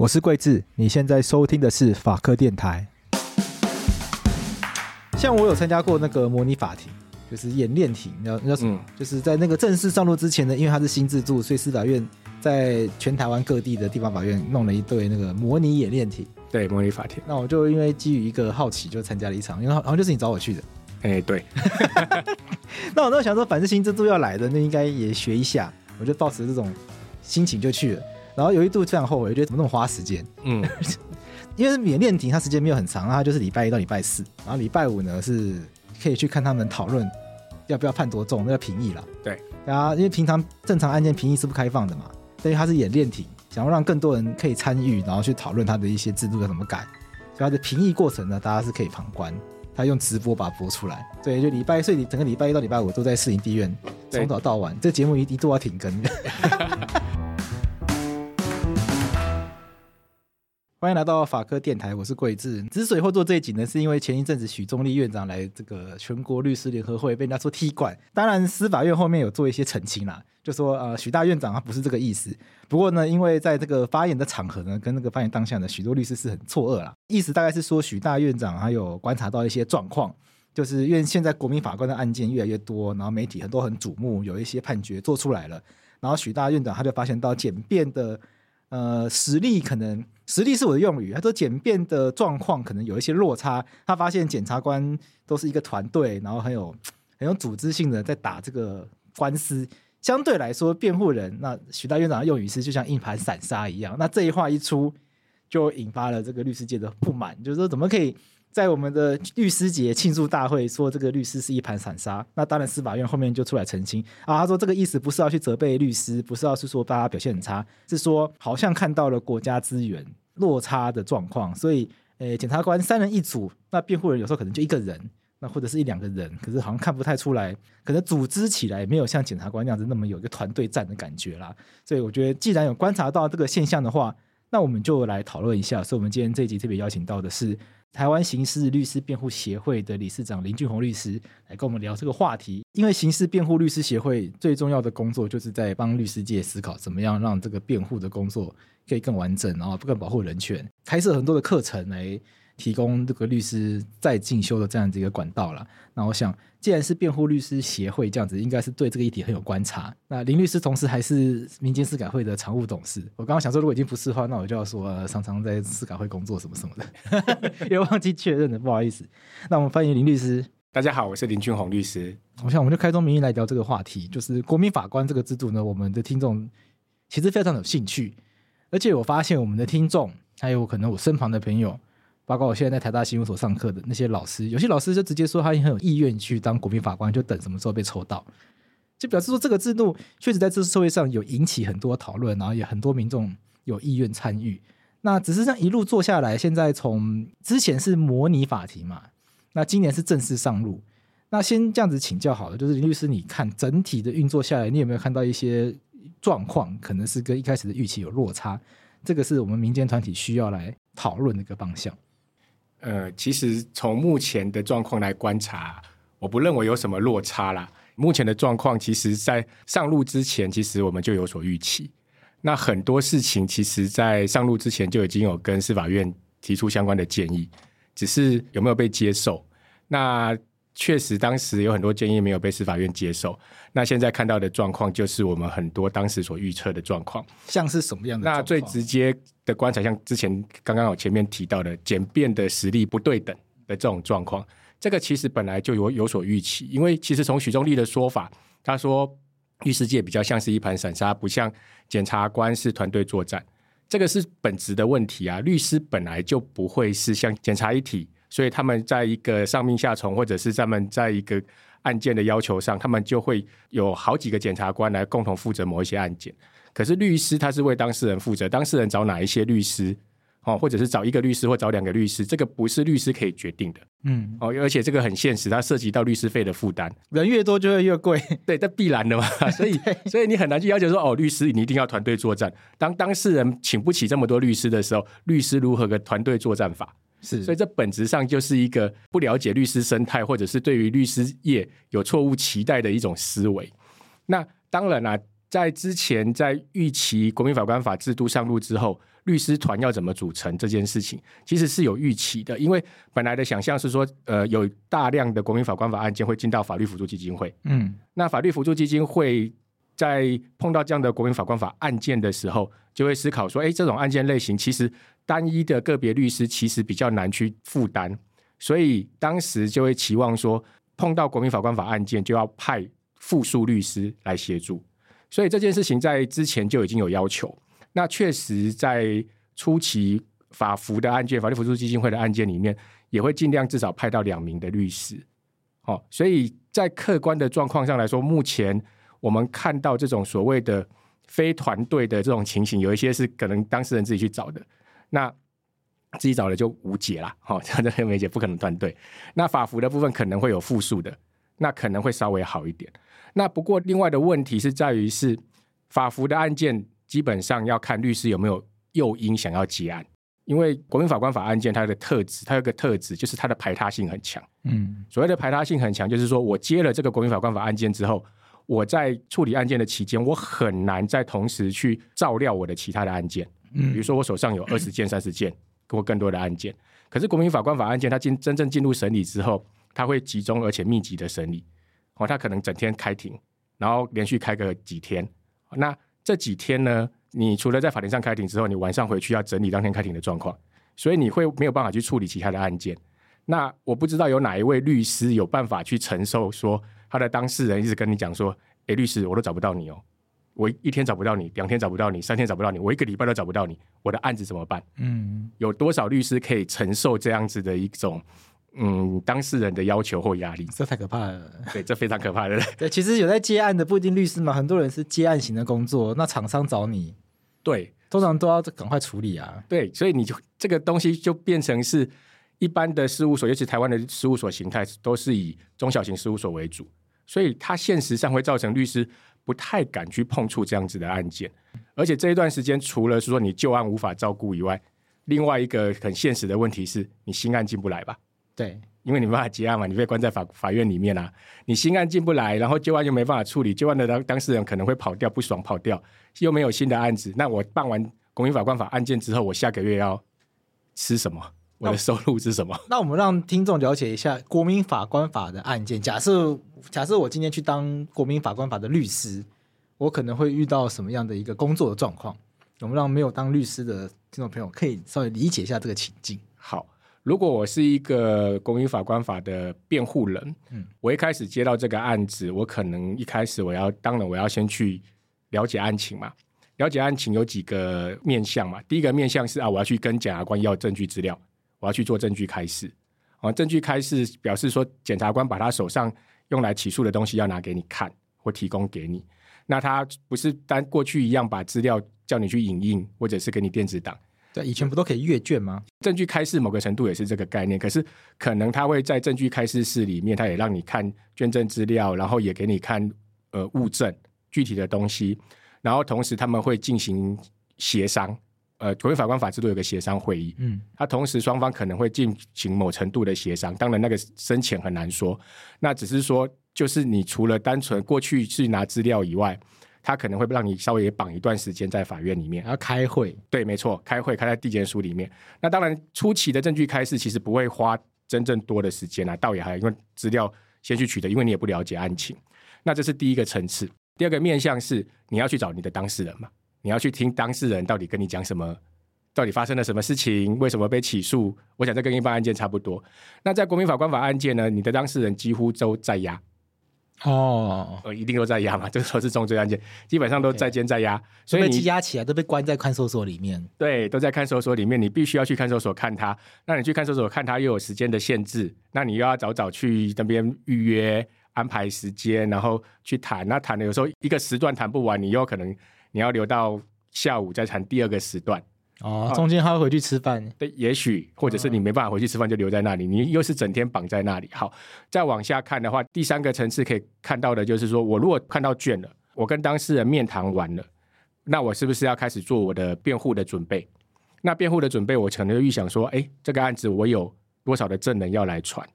我是桂智，你现在收听的是法科电台。像我有参加过那个模拟法庭，就是演练庭，你知道那叫什么？嗯、就是在那个正式上路之前呢，因为它是新制度，所以司法院在全台湾各地的地方法院弄了一对那个模拟演练庭。对，模拟法庭。那我就因为基于一个好奇，就参加了一场，因为好像就是你找我去的。哎、欸，对。那我那想说，反正新制度要来的，那应该也学一下，我就抱持这种心情就去了。然后有一度非常后悔，觉得怎么那么花时间？嗯，因为演练庭，它时间没有很长，它就是礼拜一到礼拜四，然后礼拜五呢是可以去看他们讨论要不要判多重，那个评议啦。对，然后因为平常正常案件评议是不开放的嘛，所以它是演练庭，想要让更多人可以参与，然后去讨论它的一些制度要怎么改，所以它的评议过程呢，大家是可以旁观，他用直播把它播出来。对，就礼拜，所以整个礼拜一到礼拜五都在市营地院，从早到晚，对这节目一一度要停更。欢迎来到法科电台，我是贵智。之所以会做这一集呢，是因为前一阵子许宗力院长来这个全国律师联合会被人家说踢馆，当然司法院后面有做一些澄清啦，就说呃许大院长他不是这个意思。不过呢，因为在这个发言的场合呢，跟那个发言当下呢，许多律师是很错愕啦，意思大概是说许大院长他有观察到一些状况，就是因为现在国民法官的案件越来越多，然后媒体很多很瞩目，有一些判决做出来了，然后许大院长他就发现到简便的。呃，实力可能实力是我的用语。他说简便的状况可能有一些落差。他发现检察官都是一个团队，然后很有很有组织性的在打这个官司。相对来说，辩护人那许大院长的用语是就像一盘散沙一样。那这一话一出，就引发了这个律师界的不满，就是说怎么可以？在我们的律师节庆祝大会说这个律师是一盘散沙，那当然司法院后面就出来澄清啊，他说这个意思不是要去责备律师，不是要是说大家表现很差，是说好像看到了国家资源落差的状况，所以呃，检察官三人一组，那辩护人有时候可能就一个人，那或者是一两个人，可是好像看不太出来，可能组织起来没有像检察官那样子那么有一个团队战的感觉啦，所以我觉得既然有观察到这个现象的话，那我们就来讨论一下，所以我们今天这一集特别邀请到的是。台湾刑事律师辩护协会的理事长林俊宏律师来跟我们聊这个话题，因为刑事辩护律师协会最重要的工作就是在帮律师界思考怎么样让这个辩护的工作可以更完整，然后更保护人权，开设很多的课程来。提供这个律师再进修的这样子一个管道了。那我想，既然是辩护律师协会这样子，应该是对这个议题很有观察。那林律师同时还是民间司改会的常务董事。我刚刚想说，如果已经不是的话，那我就要说、呃、常常在司改会工作什么什么的，也忘记确认了，不好意思。那我们欢迎林律师。大家好，我是林俊宏律师。我想，我们就开宗明义来聊这个话题，就是国民法官这个制度呢，我们的听众其实非常有兴趣。而且我发现我们的听众，还有可能我身旁的朋友，包括我现在在台大新闻所上课的那些老师，有些老师就直接说他很有意愿去当国民法官，就等什么时候被抽到，就表示说这个制度确实在这社会上有引起很多讨论，然后也很多民众有意愿参与。那只是这样一路做下来，现在从之前是模拟法庭嘛，那今年是正式上路。那先这样子请教好了，就是林律师，你看整体的运作下来，你有没有看到一些状况，可能是跟一开始的预期有落差？这个是我们民间团体需要来讨论的一个方向。呃，其实从目前的状况来观察，我不认为有什么落差啦。目前的状况，其实在上路之前，其实我们就有所预期。那很多事情其实，在上路之前就已经有跟司法院提出相关的建议，只是有没有被接受？那确实当时有很多建议没有被司法院接受。那现在看到的状况，就是我们很多当时所预测的状况。像是什么样的？那最直接的观察，像之前刚刚我前面提到的简便的实力不对等的这种状况，这个其实本来就有有所预期，因为其实从许宗立的说法，他说。律师界比较像是一盘散沙，不像检察官是团队作战，这个是本质的问题啊。律师本来就不会是像检察一体，所以他们在一个上命下从，或者是他们在一个案件的要求上，他们就会有好几个检察官来共同负责某一些案件。可是律师他是为当事人负责，当事人找哪一些律师？哦，或者是找一个律师或找两个律师，这个不是律师可以决定的。嗯，哦，而且这个很现实，它涉及到律师费的负担，人越多就会越贵，对，这必然的嘛。所以，所以你很难去要求说，哦，律师你一定要团队作战。当当事人请不起这么多律师的时候，律师如何个团队作战法？是，所以这本质上就是一个不了解律师生态，或者是对于律师业有错误期待的一种思维。那当然啦、啊，在之前在预期国民法官法制度上路之后。律师团要怎么组成这件事情，其实是有预期的，因为本来的想象是说，呃，有大量的国民法官法案件会进到法律辅助基金会，嗯，那法律辅助基金会在碰到这样的国民法官法案件的时候，就会思考说，哎，这种案件类型其实单一的个别律师其实比较难去负担，所以当时就会期望说，碰到国民法官法案件就要派复数律师来协助，所以这件事情在之前就已经有要求。那确实，在初期法服的案件、法律辅助基金会的案件里面，也会尽量至少派到两名的律师。哦，所以在客观的状况上来说，目前我们看到这种所谓的非团队的这种情形，有一些是可能当事人自己去找的，那自己找的就无解了。哦，这样没解，不可能断队。那法服的部分可能会有复数的，那可能会稍微好一点。那不过另外的问题是在于是法服的案件。基本上要看律师有没有诱因想要结案，因为国民法官法案件它的特质，它有个特质就是它的排他性很强。嗯，所谓的排他性很强，就是说我接了这个国民法官法案件之后，我在处理案件的期间，我很难再同时去照料我的其他的案件。嗯，比如说我手上有 二十件、三十件或更多的案件，可是国民法官法案件它进真正进入审理之后，它会集中而且密集的审理。哦，它可能整天开庭，然后连续开个几天，那。这几天呢，你除了在法庭上开庭之后，你晚上回去要整理当天开庭的状况，所以你会没有办法去处理其他的案件。那我不知道有哪一位律师有办法去承受说他的当事人一直跟你讲说：“诶，律师，我都找不到你哦，我一天找不到你，两天找不到你，三天找不到你，我一个礼拜都找不到你，我的案子怎么办？”嗯，有多少律师可以承受这样子的一种？嗯，当事人的要求或压力，这太可怕了。对，这非常可怕的。对，其实有在接案的不一定律师嘛，很多人是接案型的工作。那厂商找你，对，通常都要赶快处理啊。对，所以你就这个东西就变成是一般的事务所，尤其台湾的事务所形态都是以中小型事务所为主，所以它现实上会造成律师不太敢去碰触这样子的案件。而且这一段时间，除了是说你旧案无法照顾以外，另外一个很现实的问题是你新案进不来吧？对，因为你没办法结案嘛，你被关在法法院里面啊，你新案进不来，然后旧案又没办法处理，旧案的当当事人可能会跑掉，不爽跑掉，又没有新的案子，那我办完公民法官法案件之后，我下个月要吃什么？我的收入是什么？那我们让听众了解一下国民法官法的案件。假设假设我今天去当国民法官法的律师，我可能会遇到什么样的一个工作的状况？我们让没有当律师的听众朋友可以稍微理解一下这个情境。好。如果我是一个国民法官法的辩护人，嗯，我一开始接到这个案子，我可能一开始我要，当然我要先去了解案情嘛，了解案情有几个面向嘛？第一个面向是啊，我要去跟检察官要证据资料，我要去做证据开示。啊，证据开示表示说，检察官把他手上用来起诉的东西要拿给你看或提供给你。那他不是单过去一样把资料叫你去影印，或者是给你电子档。对，以前不都可以阅卷吗？证据开示某个程度也是这个概念，可是可能他会在证据开示室里面，他也让你看卷证资料，然后也给你看呃物证具体的东西，然后同时他们会进行协商，呃，国民法官法制度有个协商会议，嗯，他同时双方可能会进行某程度的协商，当然那个深浅很难说，那只是说就是你除了单纯过去去拿资料以外。他可能会让你稍微绑一段时间在法院里面，要开会。对，没错，开会开在地检署里面。那当然，初期的证据开示其实不会花真正多的时间啊，倒也还因为资料先去取得，因为你也不了解案情。那这是第一个层次。第二个面向是你要去找你的当事人嘛，你要去听当事人到底跟你讲什么，到底发生了什么事情，为什么被起诉？我想这跟一般案件差不多。那在国民法官法案件呢，你的当事人几乎都在押。哦，呃，一定都在押嘛，这个说是重罪案件，基本上都在监在押.所以你羁押起来都被关在看守所里面。对，都在看守所里面，你必须要去看守所看他。那你去看守所看他又有时间的限制，那你又要早早去那边预约安排时间，然后去谈。那谈的有时候一个时段谈不完，你又可能你要留到下午再谈第二个时段。哦，中间还会回去吃饭？对，也许或者是你没办法回去吃饭，就留在那里，你又是整天绑在那里。好，再往下看的话，第三个层次可以看到的就是说，我如果看到卷了，我跟当事人面谈完了，那我是不是要开始做我的辩护的准备？那辩护的准备，我可能就预想说，哎，这个案子我有多少的证人要来传？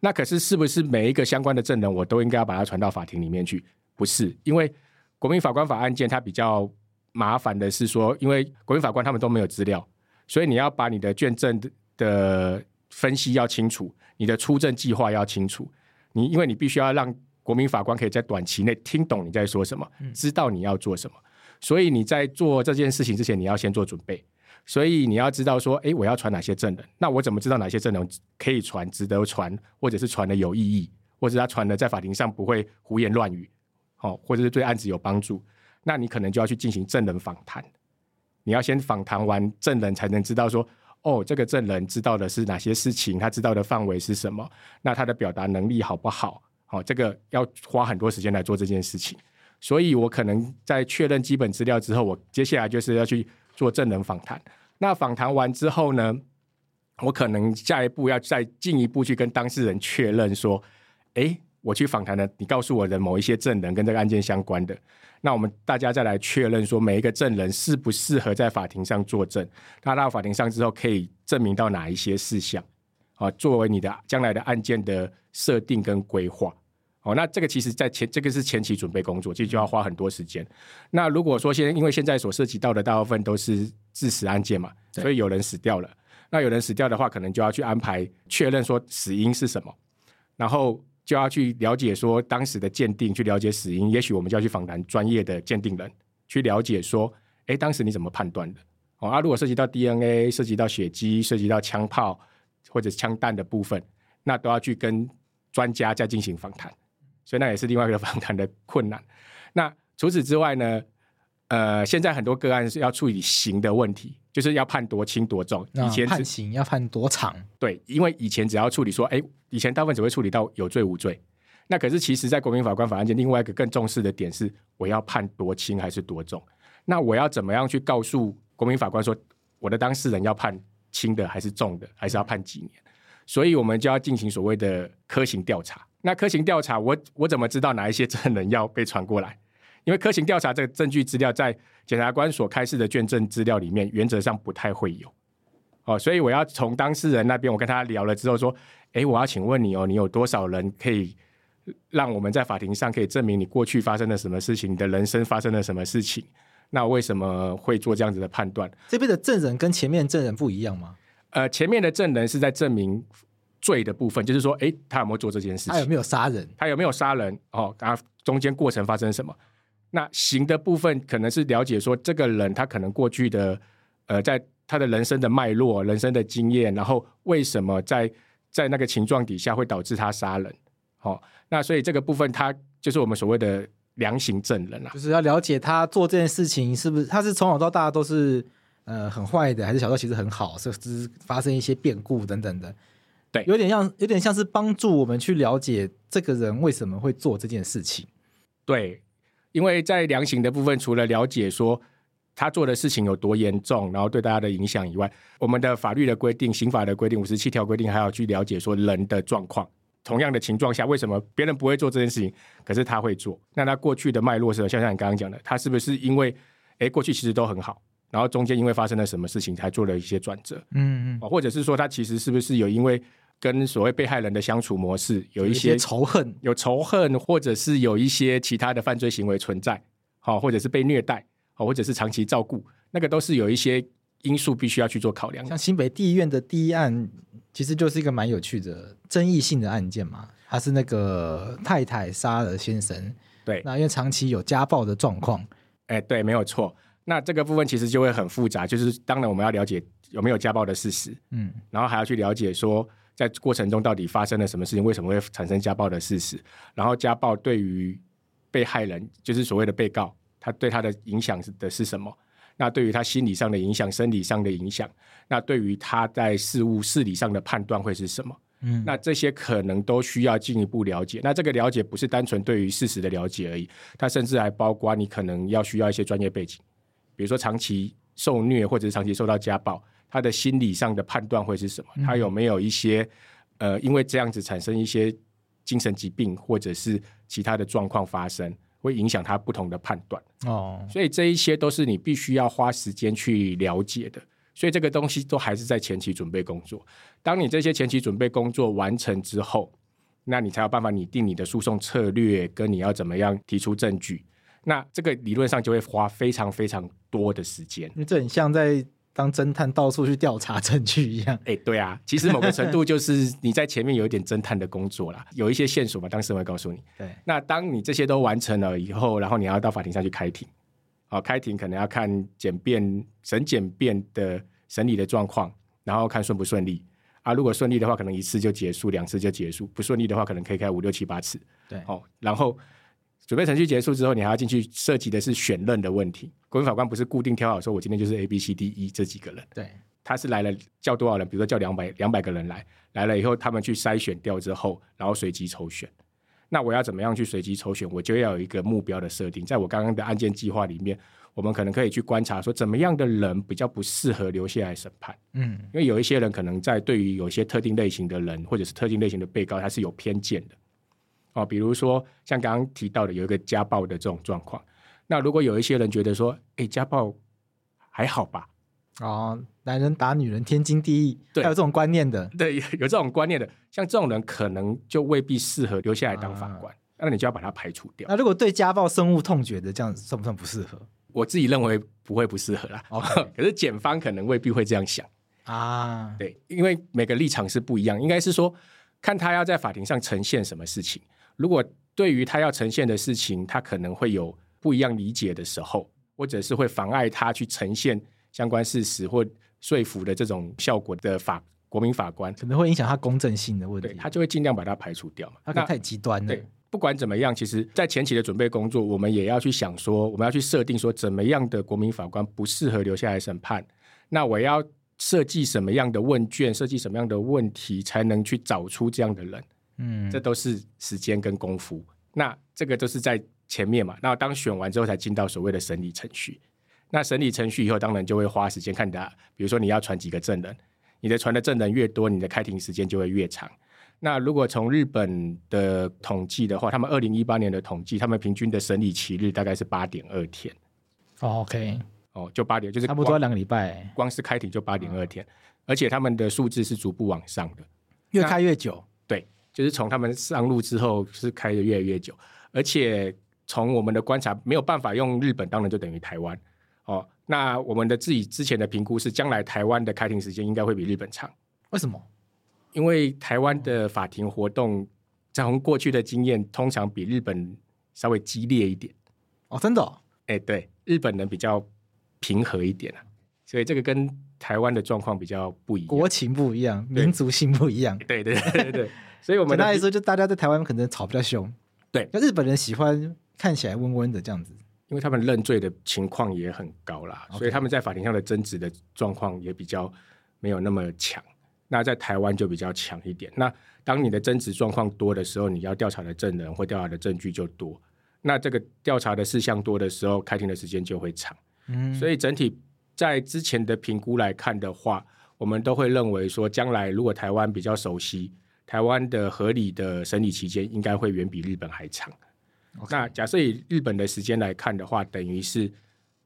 那可是是不是每一个相关的证人，我都应该要把它传到法庭里面去？不是，因为国民法官法案件它比较。麻烦的是说，因为国民法官他们都没有资料，所以你要把你的卷证的分析要清楚，你的出证计划要清楚。你因为你必须要让国民法官可以在短期内听懂你在说什么，知道你要做什么。所以你在做这件事情之前，你要先做准备。所以你要知道说，哎，我要传哪些证人？那我怎么知道哪些证人可以传、值得传，或者是传的有意义，或者他传的在法庭上不会胡言乱语，好，或者是对案子有帮助？那你可能就要去进行证人访谈，你要先访谈完证人，才能知道说，哦，这个证人知道的是哪些事情，他知道的范围是什么，那他的表达能力好不好？好，这个要花很多时间来做这件事情。所以我可能在确认基本资料之后，我接下来就是要去做证人访谈。那访谈完之后呢，我可能下一步要再进一步去跟当事人确认说，诶，我去访谈的，你告诉我的某一些证人跟这个案件相关的。那我们大家再来确认说，每一个证人适不适合在法庭上作证？他到法庭上之后，可以证明到哪一些事项？啊，作为你的将来的案件的设定跟规划。哦，那这个其实在前，这个是前期准备工作，其实就要花很多时间。那如果说现，因为现在所涉及到的大部分都是致死案件嘛，所以有人死掉了。那有人死掉的话，可能就要去安排确认说死因是什么，然后。就要去了解说当时的鉴定，去了解死因。也许我们就要去访谈专业的鉴定人，去了解说，哎，当时你怎么判断的？哦，啊，如果涉及到 DNA，涉及到血迹，涉及到枪炮或者枪弹的部分，那都要去跟专家再进行访谈。所以那也是另外一个访谈的困难。那除此之外呢？呃，现在很多个案是要处理刑的问题，就是要判多轻多重。以前判刑要判多长？对，因为以前只要处理说，哎，以前大部分只会处理到有罪无罪。那可是其实，在国民法官法案件，另外一个更重视的点是，我要判多轻还是多重？那我要怎么样去告诉国民法官说，我的当事人要判轻的还是重的，还是要判几年？所以我们就要进行所谓的科刑调查。那科刑调查，我我怎么知道哪一些证人要被传过来？因为科刑调查这个证据资料在检察官所开示的卷证资料里面，原则上不太会有。哦，所以我要从当事人那边，我跟他聊了之后说，诶，我要请问你哦，你有多少人可以让我们在法庭上可以证明你过去发生了什么事情，你的人生发生了什么事情？那为什么会做这样子的判断？这边的证人跟前面证人不一样吗？呃，前面的证人是在证明罪的部分，就是说，诶，他有没有做这件事情？他有没有杀人？他有没有杀人？哦，他中间过程发生什么？那行的部分可能是了解说，这个人他可能过去的，呃，在他的人生的脉络、人生的经验，然后为什么在在那个情状底下会导致他杀人？好、哦，那所以这个部分他就是我们所谓的量刑证人啊，就是要了解他做这件事情是不是他是从小到大都是呃很坏的，还是小时候其实很好，甚至发生一些变故等等的。对，有点像有点像是帮助我们去了解这个人为什么会做这件事情。对，因为在量刑的部分，除了了解说他做的事情有多严重，然后对大家的影响以外，我们的法律的规定、刑法的规定、五十七条规定，还要去了解说人的状况。同样的情况下，为什么别人不会做这件事情，可是他会做？那他过去的脉络是，像像你刚刚讲的，他是不是因为，哎，过去其实都很好，然后中间因为发生了什么事情，才做了一些转折？嗯嗯，或者是说他其实是不是有因为跟所谓被害人的相处模式有一些仇恨，有仇恨，或者是有一些其他的犯罪行为存在？好，或者是被虐待，好，或者是长期照顾，那个都是有一些因素必须要去做考量。像新北地院的第一案。其实就是一个蛮有趣的争议性的案件嘛，他是那个太太杀了先生，对，那因为长期有家暴的状况，哎，对，没有错。那这个部分其实就会很复杂，就是当然我们要了解有没有家暴的事实，嗯，然后还要去了解说在过程中到底发生了什么事情，为什么会产生家暴的事实，然后家暴对于被害人，就是所谓的被告，他对他的影响是的是什么？那对于他心理上的影响、生理上的影响，那对于他在事物事理上的判断会是什么？嗯，那这些可能都需要进一步了解。那这个了解不是单纯对于事实的了解而已，它甚至还包括你可能要需要一些专业背景，比如说长期受虐或者是长期受到家暴，他的心理上的判断会是什么？他有没有一些呃，因为这样子产生一些精神疾病或者是其他的状况发生？会影响他不同的判断哦，所以这一些都是你必须要花时间去了解的。所以这个东西都还是在前期准备工作。当你这些前期准备工作完成之后，那你才有办法拟定你的诉讼策略，跟你要怎么样提出证据。那这个理论上就会花非常非常多的时间。这很像在。当侦探到处去调查证据一样，哎，对啊，其实某个程度就是你在前面有一点侦探的工作啦，有一些线索嘛，当时我会告诉你。对，那当你这些都完成了以后，然后你要到法庭上去开庭，好，开庭可能要看检辩、审检辩的审理的状况，然后看顺不顺利啊。如果顺利的话，可能一次就结束，两次就结束；不顺利的话，可能可以开五六七八次。对，哦，然后。准备程序结束之后，你还要进去涉及的是选任的问题。国民法官不是固定挑好说，我今天就是 A、B、C、D、E 这几个人。对，他是来了叫多少人？比如说叫两百两百个人来，来了以后他们去筛选掉之后，然后随机抽选。那我要怎么样去随机抽选？我就要有一个目标的设定。在我刚刚的案件计划里面，我们可能可以去观察说，怎么样的人比较不适合留下来审判？嗯，因为有一些人可能在对于有些特定类型的人或者是特定类型的被告，他是有偏见的。哦，比如说像刚刚提到的有一个家暴的这种状况，那如果有一些人觉得说，哎，家暴还好吧？哦，男人打女人天经地义，对，还有这种观念的，对，有这种观念的，像这种人可能就未必适合留下来当法官，啊、那你就要把他排除掉。那如果对家暴深恶痛绝的，这样算不算不适合？我自己认为不会不适合啦。哦 可是检方可能未必会这样想啊。对，因为每个立场是不一样，应该是说看他要在法庭上呈现什么事情。如果对于他要呈现的事情，他可能会有不一样理解的时候，或者是会妨碍他去呈现相关事实或说服的这种效果的法国民法官，可能会影响他公正性的问题，他就会尽量把它排除掉嘛。他太极端了。对，不管怎么样，其实在前期的准备工作，我们也要去想说，我们要去设定说，怎么样的国民法官不适合留下来审判？那我要设计什么样的问卷，设计什么样的问题，才能去找出这样的人？嗯，这都是时间跟功夫。那这个都是在前面嘛。那当选完之后，才进到所谓的审理程序。那审理程序以后，当然就会花时间看的。比如说，你要传几个证人，你的传的证人越多，你的开庭时间就会越长。那如果从日本的统计的话，他们二零一八年的统计，他们平均的审理期日大概是八点二天。哦，OK，哦，就八点，就是差不多两个礼拜。光是开庭就八点二天，而且他们的数字是逐步往上的，越开越久。就是从他们上路之后是开的越来越久，而且从我们的观察没有办法用日本当然就等于台湾哦。那我们的自己之前的评估是，将来台湾的开庭时间应该会比日本长。为什么？因为台湾的法庭活动，从过去的经验，通常比日本稍微激烈一点。哦，真的？哎，对，日本人比较平和一点啊，所以这个跟台湾的状况比较不一样，国情不一样，民族性不一样。对对对对对。所以我们简单来说，就大家在台湾可能吵比较凶，对。那日本人喜欢看起来温温的这样子。因为他们认罪的情况也很高啦，Okay. 所以他们在法庭上的争执的状况也比较没有那么强。那在台湾就比较强一点。那当你的争执状况多的时候，你要调查的证人或调查的证据就多。那这个调查的事项多的时候，开庭的时间就会长。嗯，所以整体在之前的评估来看的话，我们都会认为说，将来如果台湾比较熟悉，台湾的合理的审理期间应该会远比日本还长。那假设以日本的时间来看的话，等于是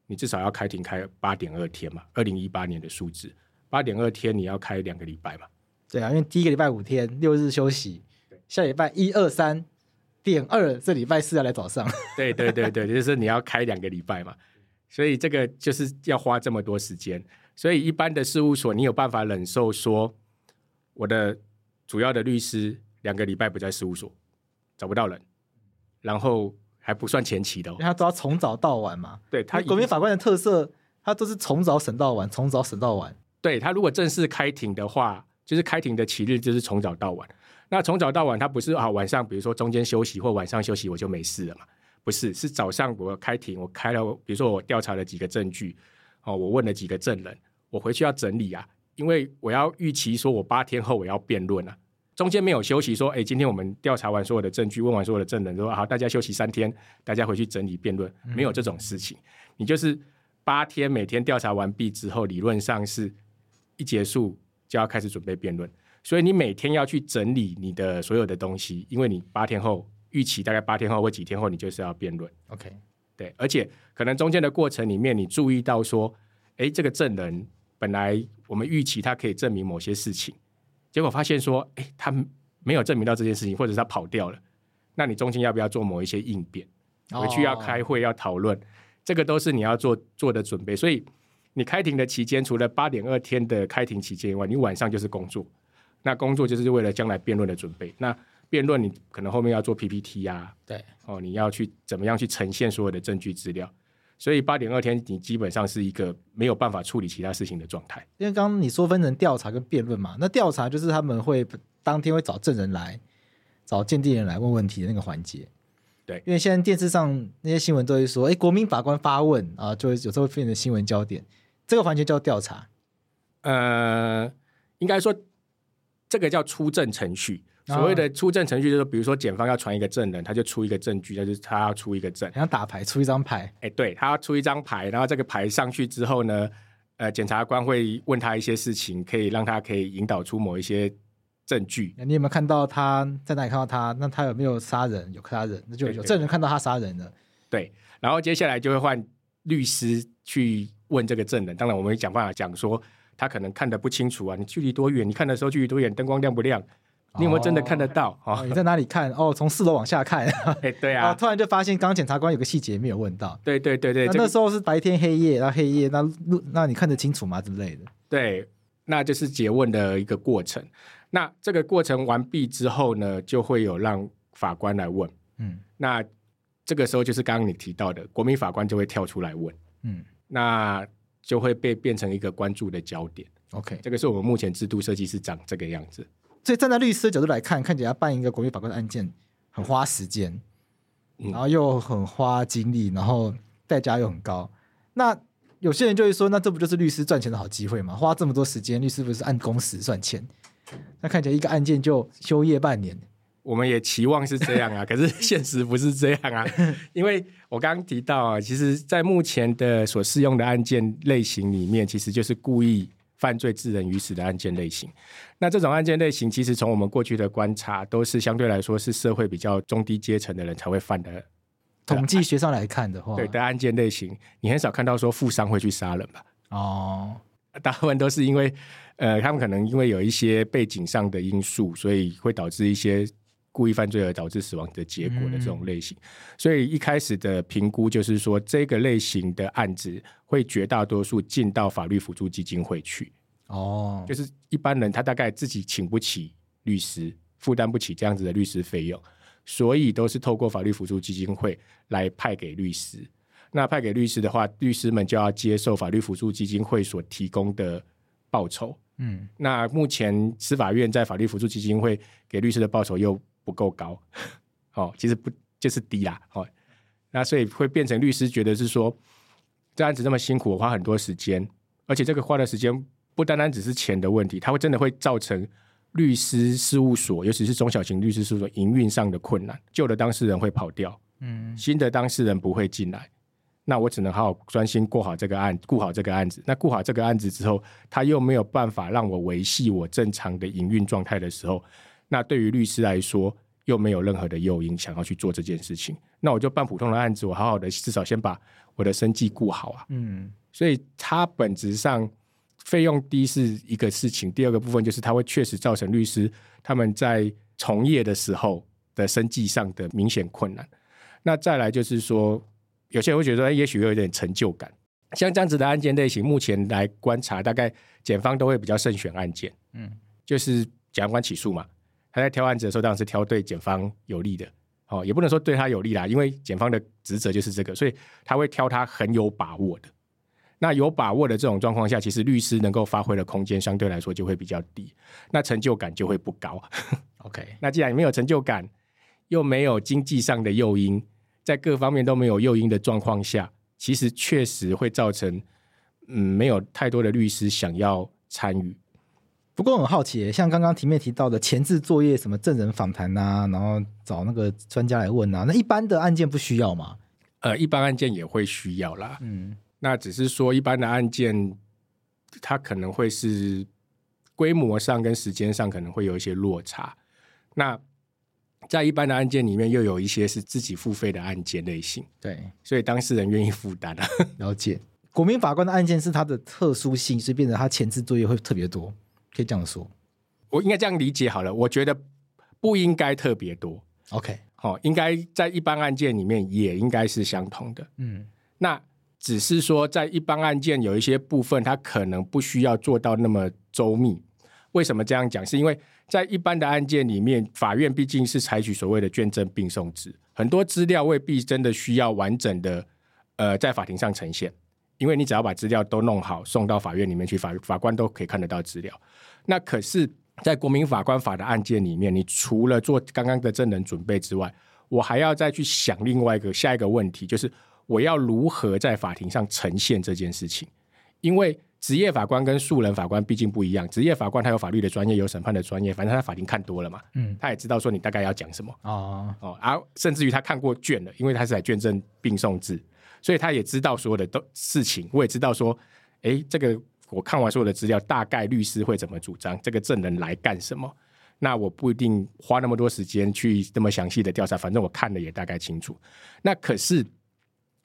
你至少要开庭开八点二天嘛，二零一八年的数字，八点二天你要开两个礼拜嘛？对啊，因为第一个礼拜五天，六日休息，下礼拜一二三点二，这礼拜四要来早上。对对对对，就是你要开两个礼拜嘛，所以这个就是要花这么多时间。所以一般的事务所，你有办法忍受说，我的主要的律师两个礼拜不在事务所，找不到人。然后还不算前期的，哦，因为他都要从早到晚嘛。对他国民法官的特色，他都是从早审到晚，从早审到晚。对他如果正式开庭的话，就是开庭的期日就是从早到晚。那从早到晚，他不是啊晚上，比如说中间休息或晚上休息我就没事了嘛？不是，是早上我开庭，我开了，比如说我调查了几个证据，哦，我问了几个证人，我回去要整理啊，因为我要预期说我八天后我要辩论啊。中间没有休息，说，哎，今天我们调查完所有的证据，问完所有的证人，说好，大家休息三天，大家回去整理辩论，没有这种事情。嗯、你就是八天，每天调查完毕之后，理论上是一结束就要开始准备辩论，所以你每天要去整理你的所有的东西，因为你八天后预期大概八天后或几天后，你就是要辩论。OK，对，而且可能中间的过程里面，你注意到说，哎，这个证人本来我们预期他可以证明某些事情。结果发现说，哎，他没有证明到这件事情，或者是他跑掉了。那你中间要不要做某一些应变？回去要开会要讨论，这个都是你要做做的准备。所以你开庭的期间，除了八点二天的开庭期间以外，你晚上就是工作。那工作就是为了将来辩论的准备。那辩论你可能后面要做 PPT 啊，对，哦，你要去怎么样去呈现所有的证据资料。所以八点二天，你基本上是一个没有办法处理其他事情的状态。因为刚刚你说分成调查跟辩论嘛，那调查就是他们会当天会找证人来，找鉴定人来问问题的那个环节。对，因为现在电视上那些新闻都会说，哎，国民法官发问啊，就会有时候会变成新闻焦点。这个环节叫调查。呃，应该说这个叫出证程序。所谓的出证程序，就是比如说检方要传一个证人，他就出一个证据，就是他要出一个证，像打牌出一张牌。哎，对，他要出一张牌，然后这个牌上去之后呢，呃，检察官会问他一些事情，可以让他可以引导出某一些证据。你有没有看到他在哪里看到他？那他有没有杀人？有杀人，那就有证人看到他杀人了。对，然后接下来就会换律师去问这个证人。当然，我们会想办法讲说，他可能看得不清楚啊，你距离多远？你看的时候距离多远？灯光亮不亮？你有没有真的看得到？哦，你在哪里看？哦，从四楼往下看。哎，对啊。突然就发现，刚刚检察官有个细节没有问到。对对对对。那那时候是白天黑夜，那黑夜那那你看得清楚吗？之类的。对，那就是诘问的一个过程。那这个过程完毕之后呢，就会有让法官来问。嗯。那这个时候就是刚刚你提到的，国民法官就会跳出来问。嗯。那就会被变成一个关注的焦点。OK，这个是我们目前制度设计是长这个样子。所以站在律师的角度来看，看起来办一个国民法官的案件很花时间，然后又很花精力，然后代价又很高。那有些人就会说，那这不就是律师赚钱的好机会吗？花这么多时间，律师不是按工时算钱？那看起来一个案件就休业半年。我们也期望是这样啊，可是现实不是这样啊。因为我刚刚提到啊，其实，在目前的所适用的案件类型里面，其实就是故意。犯罪致人于死的案件类型，那这种案件类型，其实从我们过去的观察，都是相对来说是社会比较中低阶层的人才会犯的。统计学上来看的话，对的案件类型，你很少看到说富商会去杀人吧？哦，大部分都是因为，呃，他们可能因为有一些背景上的因素，所以会导致一些。故意犯罪而导致死亡的结果的这种类型，所以一开始的评估就是说，这个类型的案子会绝大多数进到法律辅助基金会去。哦，就是一般人他大概自己请不起律师，负担不起这样子的律师费用，所以都是透过法律辅助基金会来派给律师。那派给律师的话，律师们就要接受法律辅助基金会所提供的报酬。嗯，那目前司法院在法律辅助基金会给律师的报酬又不够高，哦，其实不就是低啦，哦，那所以会变成律师觉得是说，这案子这么辛苦，我花很多时间，而且这个花的时间不单单只是钱的问题，它会真的会造成律师事务所，尤其是中小型律师事务所营运上的困难，旧的当事人会跑掉，嗯，新的当事人不会进来。那我只能好好专心过好这个案，顾好这个案子。那顾好这个案子之后，他又没有办法让我维系我正常的营运状态的时候，那对于律师来说，又没有任何的诱因想要去做这件事情。那我就办普通的案子，我好好的，至少先把我的生计顾好啊。嗯，所以它本质上费用低是一个事情，第二个部分就是它会确实造成律师他们在从业的时候的生计上的明显困难。那再来就是说。有些人会觉得，也许有一点成就感。像这样子的案件类型，目前来观察，大概检方都会比较慎选案件。嗯，就是检察官起诉嘛，他在挑案子的时候，当然是挑对检方有利的。哦，也不能说对他有利啦，因为检方的职责就是这个，所以他会挑他很有把握的。那有把握的这种状况下，其实律师能够发挥的空间相对来说就会比较低，那成就感就会不高。OK，那既然没有成就感，又没有经济上的诱因。在各方面都没有诱因的状况下，其实确实会造成，嗯，没有太多的律师想要参与。不过很好奇，像刚刚题面提到的前置作业，什么证人访谈啊，然后找那个专家来问啊，那一般的案件不需要吗？呃，一般案件也会需要啦。嗯，那只是说一般的案件，它可能会是规模上跟时间上可能会有一些落差。那在一般的案件里面，又有一些是自己付费的案件类型，对，所以当事人愿意负担啊。了解，国民法官的案件是它的特殊性，所以变成他前置作业会特别多，可以这样说。我应该这样理解好了，我觉得不应该特别多。OK，好，应该在一般案件里面也应该是相同的。嗯，那只是说在一般案件有一些部分，它可能不需要做到那么周密。为什么这样讲？是因为在一般的案件里面，法院毕竟是采取所谓的卷证并送制，很多资料未必真的需要完整的呃在法庭上呈现，因为你只要把资料都弄好，送到法院里面去，法法官都可以看得到资料。那可是，在国民法官法的案件里面，你除了做刚刚的证人准备之外，我还要再去想另外一个下一个问题，就是我要如何在法庭上呈现这件事情，因为。职业法官跟素人法官毕竟不一样，职业法官他有法律的专业，有审判的专业，反正他法庭看多了嘛，嗯，他也知道说你大概要讲什么。哦。哦，而、啊、甚至于他看过卷了，因为他是在卷证并送制，所以他也知道所有的都事情，我也知道说，哎，这个我看完所有的资料，大概律师会怎么主张，这个证人来干什么，那我不一定花那么多时间去这么详细的调查，反正我看了也大概清楚。那可是，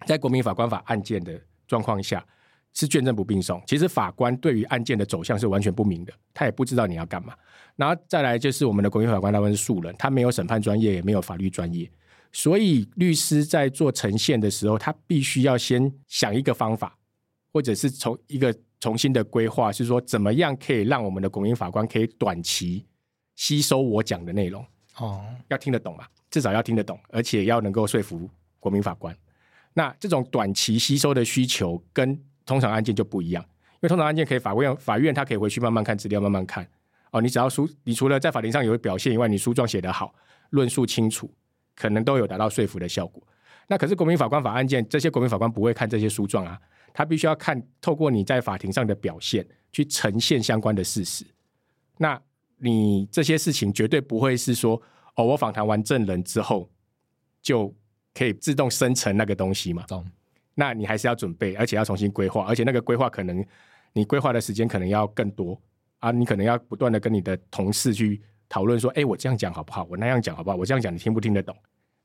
在国民法官法案件的状况下。是卷证不并送，其实法官对于案件的走向是完全不明的，他也不知道你要干嘛。然后再来就是我们的国民法官，他们是素人，他没有审判专业，也没有法律专业，所以律师在做呈现的时候，他必须要先想一个方法，或者是从一个重新的规划，是说怎么样可以让我们的国民法官可以短期吸收我讲的内容哦，要听得懂嘛，至少要听得懂，而且要能够说服国民法官。那这种短期吸收的需求跟通常案件就不一样，因为通常案件可以法院法院他可以回去慢慢看资料，慢慢看哦。你只要书，你除了在法庭上有表现以外，你书状写得好，论述清楚，可能都有达到说服的效果。那可是国民法官法案件，这些国民法官不会看这些书状啊，他必须要看透过你在法庭上的表现去呈现相关的事实。那你这些事情绝对不会是说哦，我访谈完证人之后就可以自动生成那个东西嘛？懂。那你还是要准备，而且要重新规划，而且那个规划可能你规划的时间可能要更多啊！你可能要不断的跟你的同事去讨论说，哎，我这样讲好不好？我那样讲好不好？我这样讲你听不听得懂？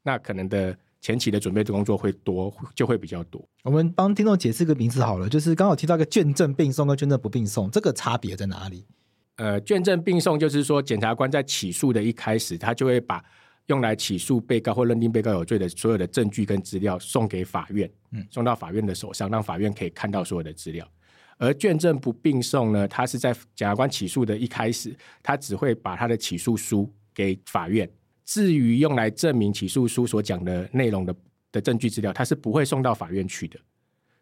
那可能的前期的准备的工作会多，就会比较多。我们帮听众解释个名词好了，就是刚好提到一个卷证并送跟卷证不并送，这个差别在哪里？呃，卷证并送就是说，检察官在起诉的一开始，他就会把。用来起诉被告或认定被告有罪的所有的证据跟资料送给法院，嗯，送到法院的手上，让法院可以看到所有的资料。而卷证不并送呢，他是在检察官起诉的一开始，他只会把他的起诉书给法院。至于用来证明起诉书所讲的内容的的证据资料，他是不会送到法院去的。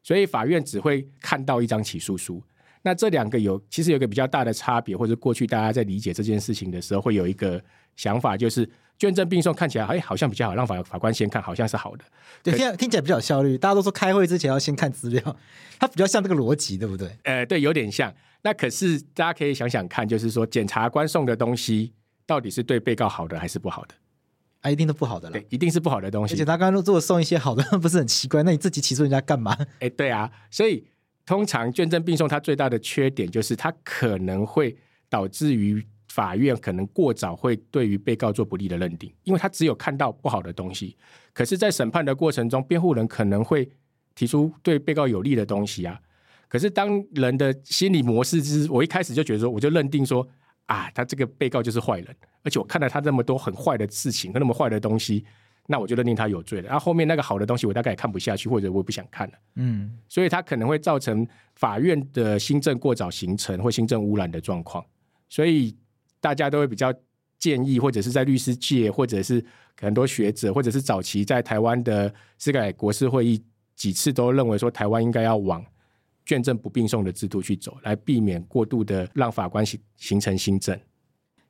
所以法院只会看到一张起诉书。那这两个有其实有一个比较大的差别，或者过去大家在理解这件事情的时候，会有一个想法，就是卷证并送看起来哎好像比较好，让法法官先看，好像是好的。对，听听起来比较有效率。大家都说开会之前要先看资料，它比较像这个逻辑，对不对？呃，对，有点像。那可是大家可以想想看，就是说检察官送的东西到底是对被告好的还是不好的？啊，一定都不好的了。对，一定是不好的东西。而且他刚刚如果送一些好的，不是很奇怪？那你自己起诉人家干嘛？哎，对啊，所以。通常卷证并送，它最大的缺点就是它可能会导致于法院可能过早会对于被告做不利的认定，因为他只有看到不好的东西。可是，在审判的过程中，辩护人可能会提出对被告有利的东西啊。可是，当人的心理模式是，我一开始就觉得说，我就认定说，啊，他这个被告就是坏人，而且我看到他这么多很坏的事情和那么坏的东西。那我就认定他有罪了。然后后面那个好的东西，我大概也看不下去，或者我也不想看了。嗯，所以他可能会造成法院的新政过早形成或新政污染的状况。所以大家都会比较建议，或者是在律师界，或者是很多学者，或者是早期在台湾的司改国事会议几次都认为说，台湾应该要往卷证不并送的制度去走，来避免过度的让法官形形成新政。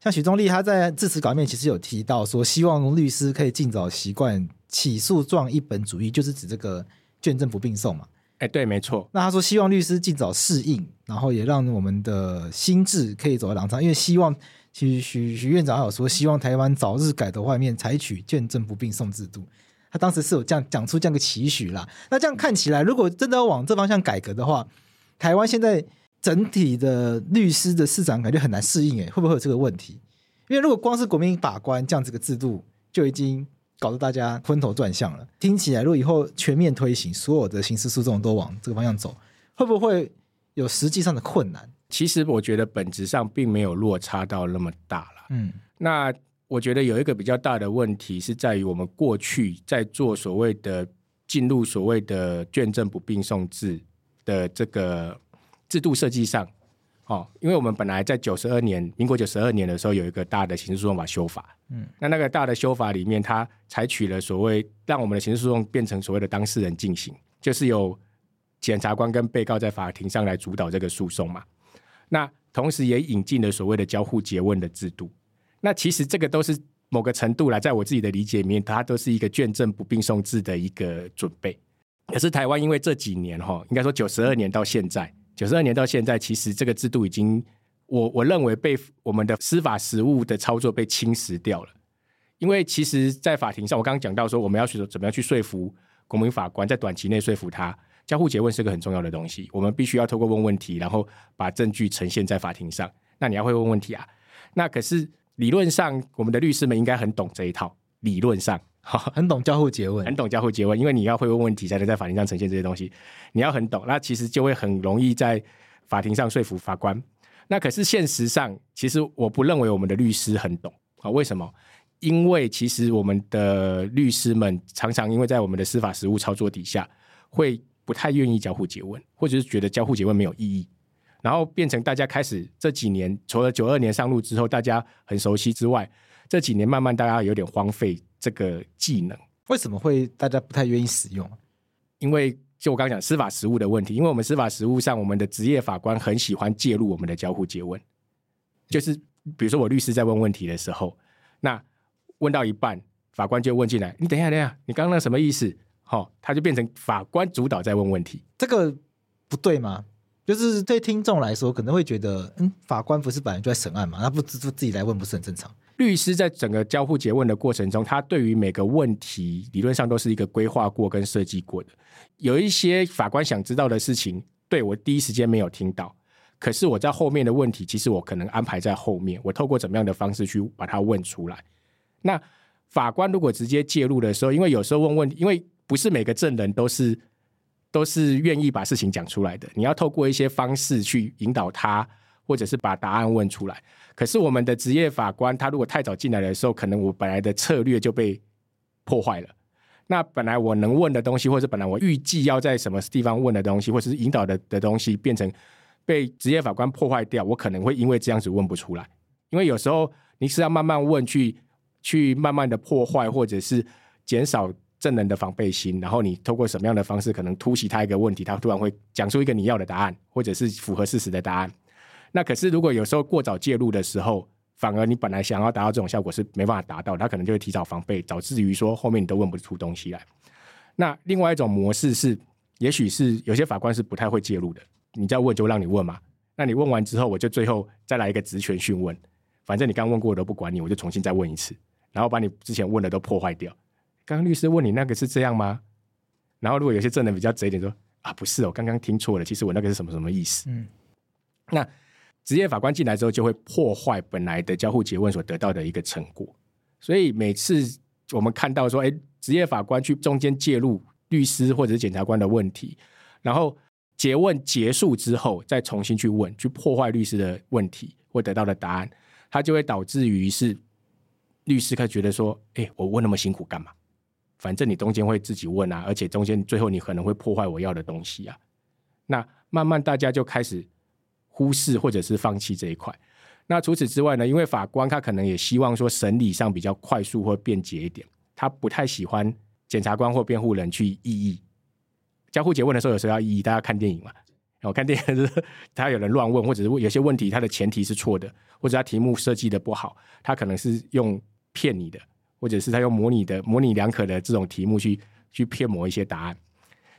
像许宗力他在致辞稿面其实有提到说，希望律师可以尽早习惯起诉状一本主义，就是指这个卷证不并送嘛。哎，对，没错。那他说希望律师尽早适应，然后也让我们的心智可以走在廊上，因为希望其实许许院长还有说，希望台湾早日改头换面，采取卷证不并送制度。他当时是有这样讲出这样一个期许啦。那这样看起来，如果真的要往这方向改革的话，台湾现在。整体的律师的市场感觉很难适应，诶，会不会有这个问题？因为如果光是国民法官这样子个制度，就已经搞得大家昏头转向了。听起来，如果以后全面推行，所有的刑事诉讼都往这个方向走，会不会有实际上的困难？其实我觉得本质上并没有落差到那么大了。嗯，那我觉得有一个比较大的问题是在于我们过去在做所谓的进入所谓的卷证不并送制的这个。制度设计上，哦，因为我们本来在九十二年，民国九十二年的时候，有一个大的刑事诉讼法修法，嗯，那那个大的修法里面，它采取了所谓让我们的刑事诉讼变成所谓的当事人进行，就是由检察官跟被告在法庭上来主导这个诉讼嘛。那同时也引进了所谓的交互诘问的制度。那其实这个都是某个程度来，在我自己的理解里面，它都是一个卷证不并送制的一个准备。可是台湾因为这几年哈，应该说九十二年到现在。九十二年到现在，其实这个制度已经，我我认为被我们的司法实务的操作被侵蚀掉了。因为其实，在法庭上，我刚刚讲到说，我们要去怎么样去说服国民法官，在短期内说服他，交互詰问是个很重要的东西。我们必须要透过问问题，然后把证据呈现在法庭上。那你要会问问题啊？那可是理论上，我们的律师们应该很懂这一套。理论上。很懂交互诘问，很懂交互诘问，因为你要会问问题，才能在法庭上呈现这些东西。你要很懂，那其实就会很容易在法庭上说服法官。那可是现实上，其实我不认为我们的律师很懂啊。为什么？因为其实我们的律师们常常因为在我们的司法实务操作底下，会不太愿意交互诘问，或者是觉得交互诘问没有意义，然后变成大家开始这几年，除了九二年上路之后大家很熟悉之外，这几年慢慢大家有点荒废。这个技能为什么会大家不太愿意使用？因为就我刚刚讲司法实务的问题，因为我们司法实务上，我们的职业法官很喜欢介入我们的交互接问，就是比如说我律师在问问题的时候，那问到一半，法官就问进来：“你等一下，等一下，你刚刚那什么意思？”好，他就变成法官主导在问问题，这个不对吗？就是对听众来说，可能会觉得，嗯，法官不是本来就在审案嘛，那不自自己来问，不是很正常？律师在整个交互詰问的过程中，他对于每个问题理论上都是一个规划过跟设计过的。有一些法官想知道的事情，对我第一时间没有听到，可是我在后面的问题，其实我可能安排在后面，我透过怎么样的方式去把它问出来。那法官如果直接介入的时候，因为有时候问问题，因为不是每个证人都是都是愿意把事情讲出来的，你要透过一些方式去引导他，或者是把答案问出来。可是我们的职业法官，他如果太早进来的时候，可能我本来的策略就被破坏了。那本来我能问的东西，或者本来我预计要在什么地方问的东西，或者是引导的的东西，变成被职业法官破坏掉，我可能会因为这样子问不出来。因为有时候你是要慢慢问去，去慢慢的破坏，或者是减少证人的防备心，然后你透过什么样的方式可能突袭他一个问题，他突然会讲出一个你要的答案，或者是符合事实的答案。那可是如果有时候过早介入的时候，反而你本来想要达到这种效果是没办法达到，他可能就会提早防备，导致于说后面你都问不出东西来。那另外一种模式是，也许是有些法官是不太会介入的，你再问就让你问嘛。那你问完之后，我就最后再来一个职权讯问，反正你刚问过我都不管你，我就重新再问一次，然后把你之前问的都破坏掉。刚刚律师问你那个是这样吗？然后如果有些证人比较贼一点说啊，不是，哦刚刚听错了，其实我那个是什么什么意思？嗯，那职业法官进来之后就会破坏本来的交互诘问所得到的一个成果。所以每次我们看到说，哎，职业法官去中间介入律师或者是检察官的问题，然后诘问结束之后再重新去问，去破坏律师的问题或得到的答案，它就会导致于是律师他觉得说，哎，我问那么辛苦干嘛？反正你中间会自己问啊，而且中间最后你可能会破坏我要的东西啊。那慢慢大家就开始忽视或者是放弃这一块。那除此之外呢？因为法官他可能也希望说审理上比较快速或便捷一点，他不太喜欢检察官或辩护人去异议。交互詰问的时候，有时候要异议。大家看电影嘛，我看电影就是他有人乱问，或者是有些问题他的前提是错的，或者他题目设计的不好，他可能是用骗你的。或者是他用模拟的模棱两可的这种题目去去骗某一些答案，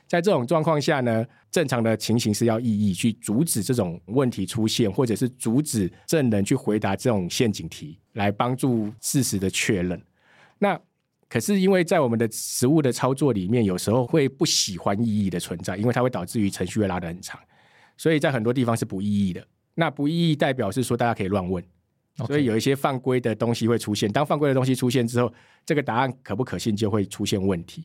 在这种状况下呢，正常的情形是要异议去阻止这种问题出现，或者是阻止证人去回答这种陷阱题，来帮助事实的确认。那可是因为在我们的实务的操作里面，有时候会不喜欢异议的存在，因为它会导致于程序会拉得很长，所以在很多地方是不异议的。那不异议代表是说大家可以乱问。所以有一些犯规的东西会出现。当犯规的东西出现之后，这个答案可不可信就会出现问题。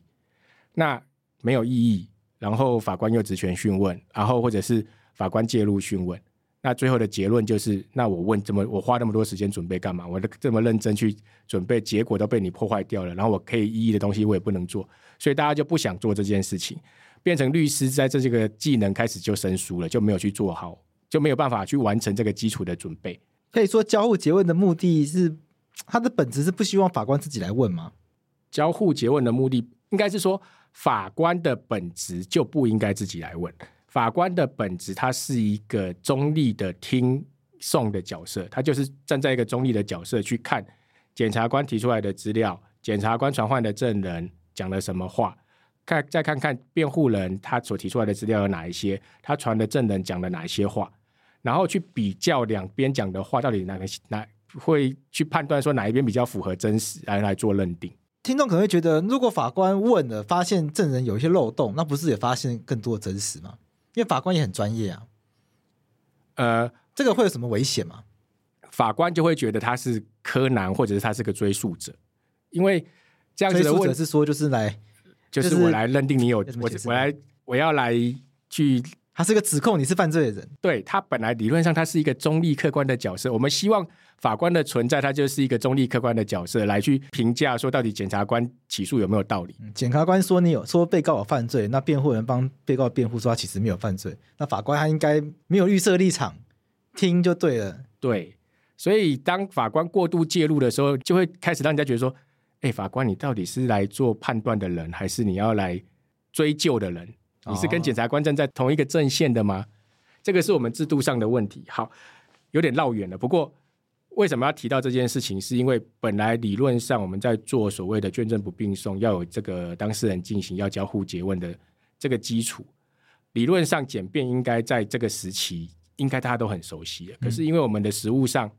那没有异议，然后法官又职权讯问，然后或者是法官介入讯问，那最后的结论就是：那我问这么，我花那么多时间准备干嘛？我这么认真去准备，结果都被你破坏掉了。然后我可以异议的东西我也不能做，所以大家就不想做这件事情，变成律师在这个技能开始就生疏了，就没有去做好，就没有办法去完成这个基础的准备。可以说交互诘问的目的是，它的本质是不希望法官自己来问吗？交互诘问的目的应该是说，法官的本质就不应该自己来问。法官的本质，他是一个中立的听讼的角色，他就是站在一个中立的角色去看检察官提出来的资料，检察官传唤的证人讲了什么话，看再看看辩护人他所提出来的资料有哪一些，他传的证人讲了哪一些话。然后去比较两边讲的话，到底哪个哪会去判断说哪一边比较符合真实，来来做认定。听众可能会觉得，如果法官问了，发现证人有一些漏洞，那不是也发现更多的真实吗？因为法官也很专业啊。呃，这个会有什么危险吗？法官就会觉得他是柯南，或者是他是个追诉者，因为这样子的问题是说，就是来，就是我来认定你有，我我来我要来去。他是个指控你是犯罪的人，对，他本来理论上他是一个中立客观的角色。我们希望法官的存在，他就是一个中立客观的角色，来去评价说到底检察官起诉有没有道理。检察官说你有说被告有犯罪，那辩护人帮被告辩护说他其实没有犯罪，那法官他应该没有预设立场，听就对了。对，所以当法官过度介入的时候，就会开始让人家觉得说，哎，法官你到底是来做判断的人，还是你要来追究的人？你是跟检察官站在同一个阵线的吗？这个是我们制度上的问题。好，有点绕远了。不过，为什么要提到这件事情？是因为本来理论上我们在做所谓的卷证不并送，要有这个当事人进行要交互詰问的这个基础。理论上简便应该在这个时期，应该大家都很熟悉。可是因为我们的实务上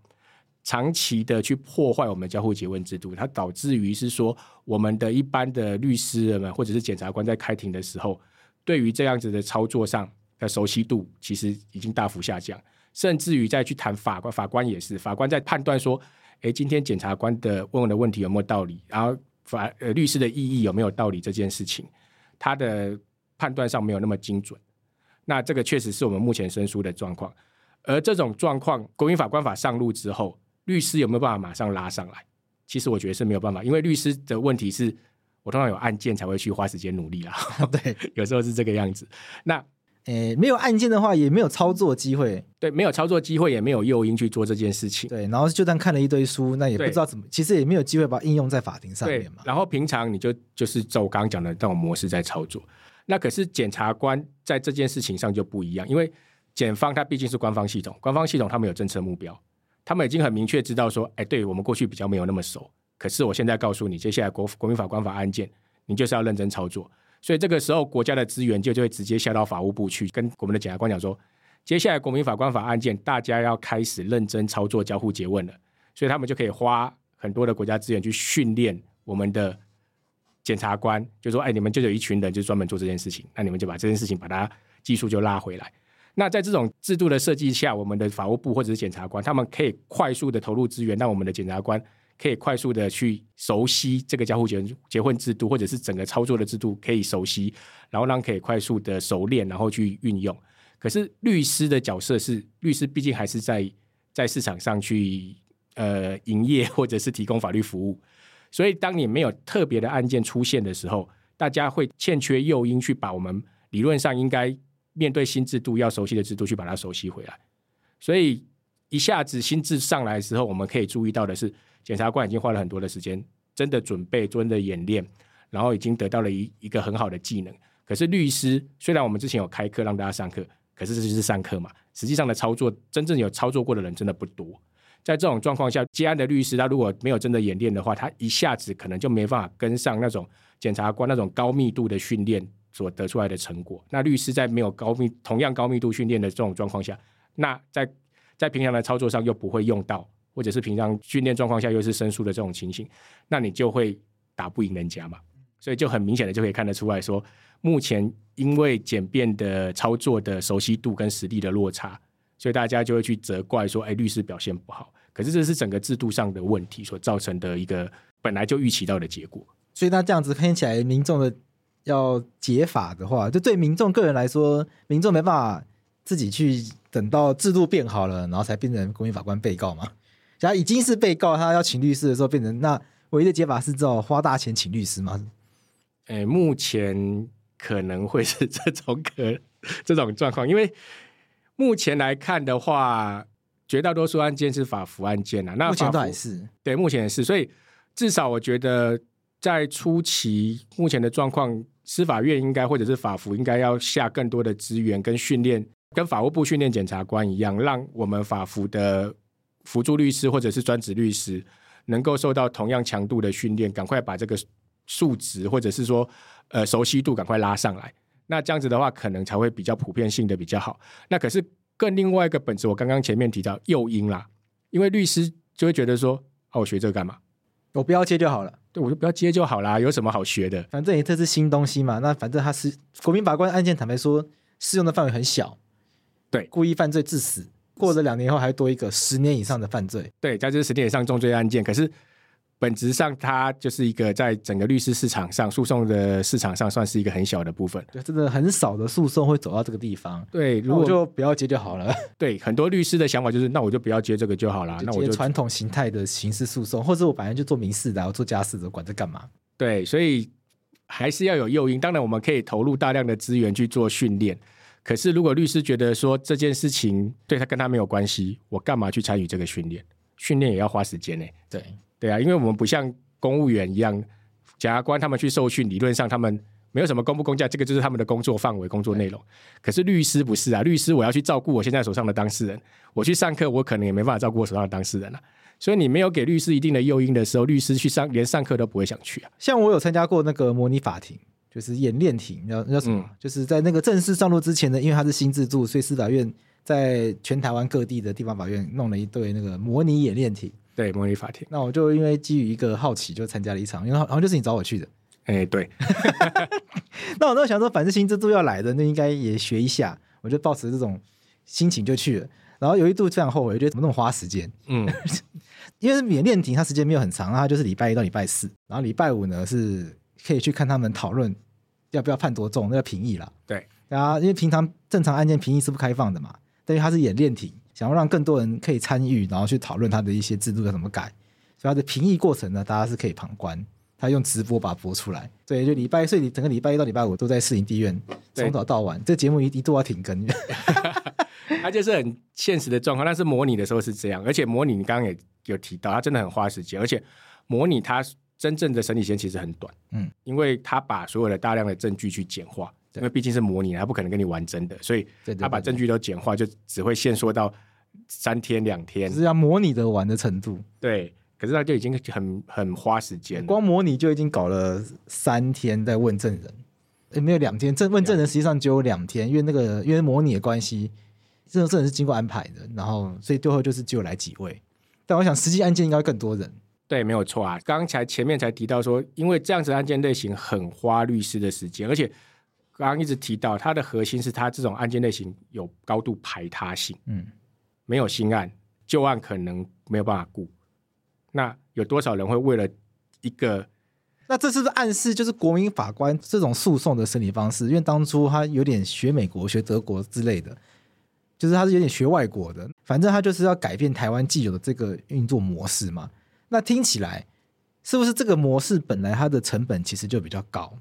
长期的去破坏我们交互结问制度，它导致于是说，我们的一般的律师人们或者是检察官在开庭的时候。对于这样子的操作上的熟悉度，其实已经大幅下降，甚至于再去谈法官，法官也是，法官在判断说，诶，今天检察官的问的问题有没有道理，然后法呃律师的异议有没有道理这件事情，他的判断上没有那么精准。那这个确实是我们目前生疏的状况。而这种状况，国民法官法上路之后，律师有没有办法马上拉上来？其实我觉得是没有办法，因为律师的问题是。我通常有案件才会去花时间努力啦，对，有时候是这个样子。那诶，没有案件的话，也没有操作机会。对，没有操作机会，也没有诱因去做这件事情。对，然后就算看了一堆书，那也不知道怎么，其实也没有机会把它应用在法庭上面嘛。然后平常你就就是照我刚刚讲的这种模式在操作。那可是检察官在这件事情上就不一样，因为检方他毕竟是官方系统，官方系统他们有政策目标，他们已经很明确知道说，哎，对我们过去比较没有那么熟，可是我现在告诉你，接下来国国民法官法案件，你就是要认真操作。所以这个时候，国家的资源就就会直接下到法务部去，跟我们的检察官讲说，接下来国民法官法案件，大家要开始认真操作交互詰问了。所以他们就可以花很多的国家资源去训练我们的检察官，就说，哎，你们就有一群人就专门做这件事情，那你们就把这件事情把它技术就拉回来。那在这种制度的设计下，我们的法务部或者是检察官，他们可以快速的投入资源，让我们的检察官。可以快速的去熟悉这个交互结结婚制度，或者是整个操作的制度可以熟悉，然后让可以快速的熟练，然后去运用。可是律师的角色是，律师毕竟还是在在市场上去呃营业，或者是提供法律服务。所以当你没有特别的案件出现的时候，大家会欠缺诱因去把我们理论上应该面对新制度要熟悉的制度去把它熟悉回来。所以一下子新制上来的时候，我们可以注意到的是。检察官已经花了很多的时间，真的准备、真的演练，然后已经得到了一一个很好的技能。可是律师虽然我们之前有开课让大家上课，可是这就是上课嘛，实际上的操作，真正有操作过的人真的不多。在这种状况下，接案的律师他如果没有真的演练的话，他一下子可能就没办法跟上那种检察官那种高密度的训练所得出来的成果。那律师在没有高密、同样高密度训练的这种状况下，那在在平常的操作上又不会用到。或者是平常训练状况下又是申诉的这种情形，那你就会打不赢人家嘛。所以就很明显的就可以看得出来说，目前因为简便的操作的熟悉度跟实力的落差，所以大家就会去责怪说，哎，律师表现不好。可是这是整个制度上的问题所造成的一个本来就预期到的结果。所以那这样子看起来，民众的要解法的话，就对民众个人来说，民众没办法自己去等到制度变好了，然后才变成公民法官被告嘛。假如已经是被告，他要请律师的时候，变成那唯一的解法是找花大钱请律师吗？诶、欸，目前可能会是这种可这种状况，因为目前来看的话，绝大多数案件是法服案件啊。那目前也是对，目前也是，所以至少我觉得在初期，目前的状况，司法院应该或者是法服应该要下更多的资源跟训练，跟法务部训练检察官一样，让我们法服的。辅助律师或者是专职律师能够受到同样强度的训练，赶快把这个数值或者是说呃熟悉度赶快拉上来。那这样子的话，可能才会比较普遍性的比较好。那可是更另外一个本质，我刚刚前面提到诱因啦，因为律师就会觉得说，哦，我学这个干嘛？我不要接就好了。对，我就不要接就好啦，有什么好学的？反正这是新东西嘛。那反正他是国民法官案件，坦白说适用的范围很小。对，故意犯罪致死。过了两年后，还多一个十年以上的犯罪。对，在这十年以上重罪案件，可是本质上它就是一个在整个律师市场上诉讼的市场上，算是一个很小的部分。对，真的很少的诉讼会走到这个地方。对，如果就不要接就好了。对，很多律师的想法就是，那我就不要接这个就好了。那我就传统形态的刑事诉讼，或者我本来就做民事的，我做家事的，管这干嘛？对，所以还是要有诱因。当然，我们可以投入大量的资源去做训练。可是，如果律师觉得说这件事情对他跟他没有关系，我干嘛去参与这个训练？训练也要花时间呢。对对啊，因为我们不像公务员一样，检察官他们去受训，理论上他们没有什么公不公价，这个就是他们的工作范围、工作内容。可是律师不是啊，律师我要去照顾我现在手上的当事人，我去上课，我可能也没办法照顾我手上的当事人啊。所以你没有给律师一定的诱因的时候，律师去上连上课都不会想去啊。像我有参加过那个模拟法庭。就是演练庭，叫叫什么？嗯、就是在那个正式上路之前呢，因为它是新制度，所以司法院在全台湾各地的地方法院弄了一对那个模拟演练庭。对，模拟法庭。那我就因为基于一个好奇，就参加了一场，因为然后就是你找我去的。哎、欸，对。那我那想说，反正新制度要来的，那应该也学一下。我就抱持这种心情就去了。然后有一度非常后悔，我觉得怎么那么花时间？嗯，因为演练庭它时间没有很长，它就是礼拜一到礼拜四，然后礼拜五呢是。可以去看他们讨论要不要判多重，那个评议了。对啊，因为平常正常案件评议是不开放的嘛，但是他是演练庭，想要让更多人可以参与，然后去讨论他的一些制度要怎么改，所以他的评议过程呢，大家是可以旁观，他用直播把它播出来。对，就礼拜，所以你整个礼拜一到礼拜五都在市营地院从早到晚，这节目一一度要停更。它就是很现实的状况，但是模拟的时候是这样，而且模拟你刚刚也有提到，它真的很花时间，而且模拟它真正的审理时间其实很短，嗯，因为他把所有的大量的证据去简化，因为毕竟是模拟，他不可能跟你玩真的，所以他把证据都简化，就只会限缩到三天两天，是要模拟的玩的程度，对，可是他就已经很很花时间，光模拟就已经搞了三天在问证人，也没有两天，证问证人实际上只有两天，因为那个因为模拟的关系。这种证人是经过安排的，然后所以最后就是只有来几位，但我想实际案件应该更多人。对，没有错啊。刚才前面才提到说，因为这样子案件类型很花律师的时间，而且刚刚一直提到它的核心是它这种案件类型有高度排他性，嗯，没有新案，旧案可能没有办法顾。那有多少人会为了一个？那这是不是暗示就是国民法官这种诉讼的审理方式？因为当初他有点学美国、学德国之类的。就是他是有点学外国的，反正他就是要改变台湾既有的这个运作模式嘛。那听起来是不是这个模式本来它的成本其实就比较高？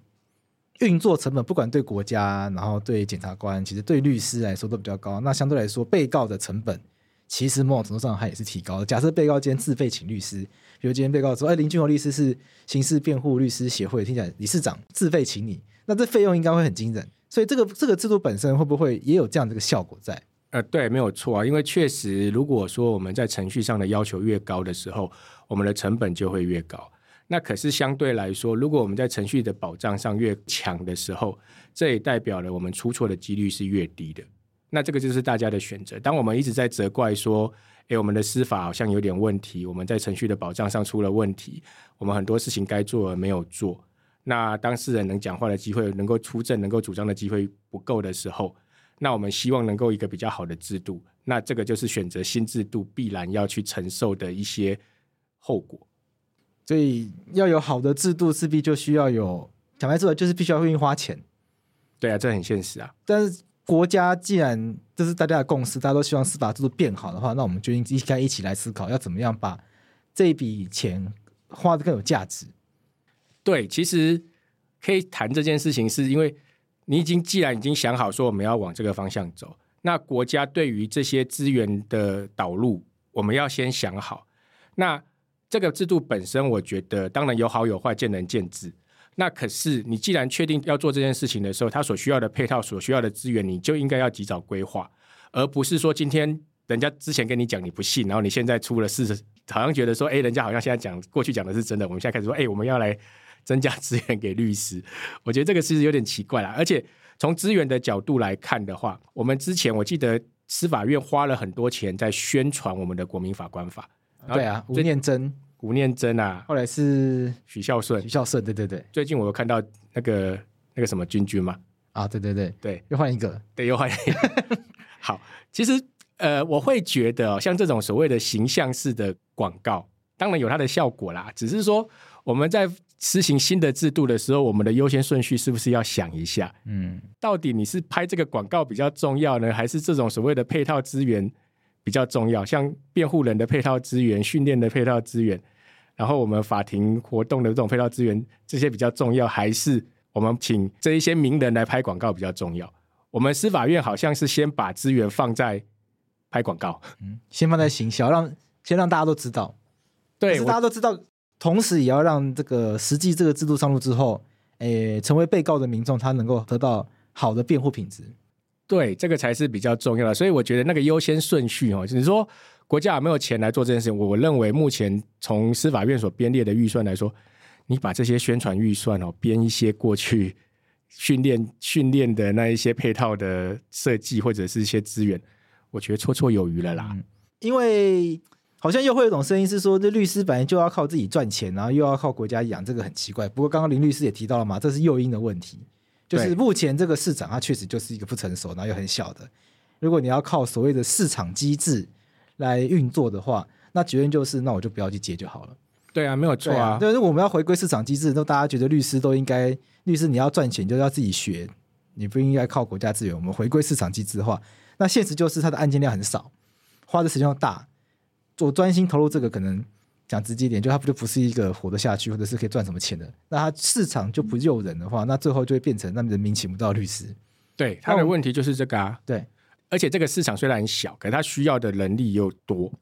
运作成本不管对国家，然后对检察官，其实对律师来说都比较高。那相对来说，被告的成本其实某种程度上它也是提高的。假设被告今天自费请律师，比如今天被告说：“哎，林俊宏律师是刑事辩护律师协会听起来理事长自费请你，那这费用应该会很惊人。”所以这个这个制度本身会不会也有这样的一个效果在？呃，对，没有错啊，因为确实，如果说我们在程序上的要求越高的时候，我们的成本就会越高。那可是相对来说，如果我们在程序的保障上越强的时候，这也代表了我们出错的几率是越低的。那这个就是大家的选择。当我们一直在责怪说，诶，我们的司法好像有点问题，我们在程序的保障上出了问题，我们很多事情该做而没有做，那当事人能讲话的机会、能够出证、能够主张的机会不够的时候。那我们希望能够一个比较好的制度，那这个就是选择新制度必然要去承受的一些后果。所以要有好的制度，势必就需要有讲白说，就是必须要愿意花钱。对啊，这很现实啊。但是国家既然这是大家的共识，大家都希望司法制度变好的话，那我们就应该一起来思考，要怎么样把这一笔钱花得更有价值。对，其实可以谈这件事情，是因为。你已经既然已经想好说我们要往这个方向走，那国家对于这些资源的导入，我们要先想好。那这个制度本身，我觉得当然有好有坏，见仁见智。那可是你既然确定要做这件事情的时候，它所需要的配套、所需要的资源，你就应该要及早规划，而不是说今天人家之前跟你讲你不信，然后你现在出了事，好像觉得说，哎，人家好像现在讲过去讲的是真的，我们现在开始说，哎，我们要来。增加资源给律师，我觉得这个其实有点奇怪啦。而且从资源的角度来看的话，我们之前我记得司法院花了很多钱在宣传我们的国民法官法。对啊，吴念真，吴念真啊，后来是许孝顺，许孝顺，对对对。最近我有看到那个那个什么君君嘛，啊，对对对对，又换一个，对，又换一个。好，其实呃，我会觉得哦，像这种所谓的形象式的广告，当然有它的效果啦，只是说我们在。实行新的制度的时候，我们的优先顺序是不是要想一下？嗯，到底你是拍这个广告比较重要呢，还是这种所谓的配套资源比较重要？像辩护人的配套资源、训练的配套资源，然后我们法庭活动的这种配套资源，这些比较重要，还是我们请这一些名人来拍广告比较重要？我们司法院好像是先把资源放在拍广告，嗯，先放在行销，让先让大家都知道，对，大家都知道。同时，也要让这个实际这个制度上路之后，诶，成为被告的民众，他能够得到好的辩护品质。对，这个才是比较重要的。所以，我觉得那个优先顺序哦，就是说国家有没有钱来做这件事情？我我认为，目前从司法院所编列的预算来说，你把这些宣传预算哦，编一些过去训练训练的那一些配套的设计，或者是一些资源，我觉得绰绰有余了啦。因为。好像又会有一种声音是说，这律师本来就要靠自己赚钱，然后又要靠国家养，这个很奇怪。不过刚刚林律师也提到了嘛，这是诱因的问题，就是目前这个市场它确实就是一个不成熟，然后又很小的。如果你要靠所谓的市场机制来运作的话，那结论就是，那我就不要去接就好了。对啊，没有错啊。对，如果我们要回归市场机制，那大家觉得律师都应该，律师你要赚钱就要自己学，你不应该靠国家资源。我们回归市场机制的话，那现实就是它的案件量很少，花的时间又大。我专心投入这个，可能讲直接点，就它不就不是一个活得下去，或者是可以赚什么钱的？那它市场就不诱人的话，那最后就会变成那人民请不到律师。对，他的问题就是这个啊。对，而且这个市场虽然小，可是他需要的人力又多，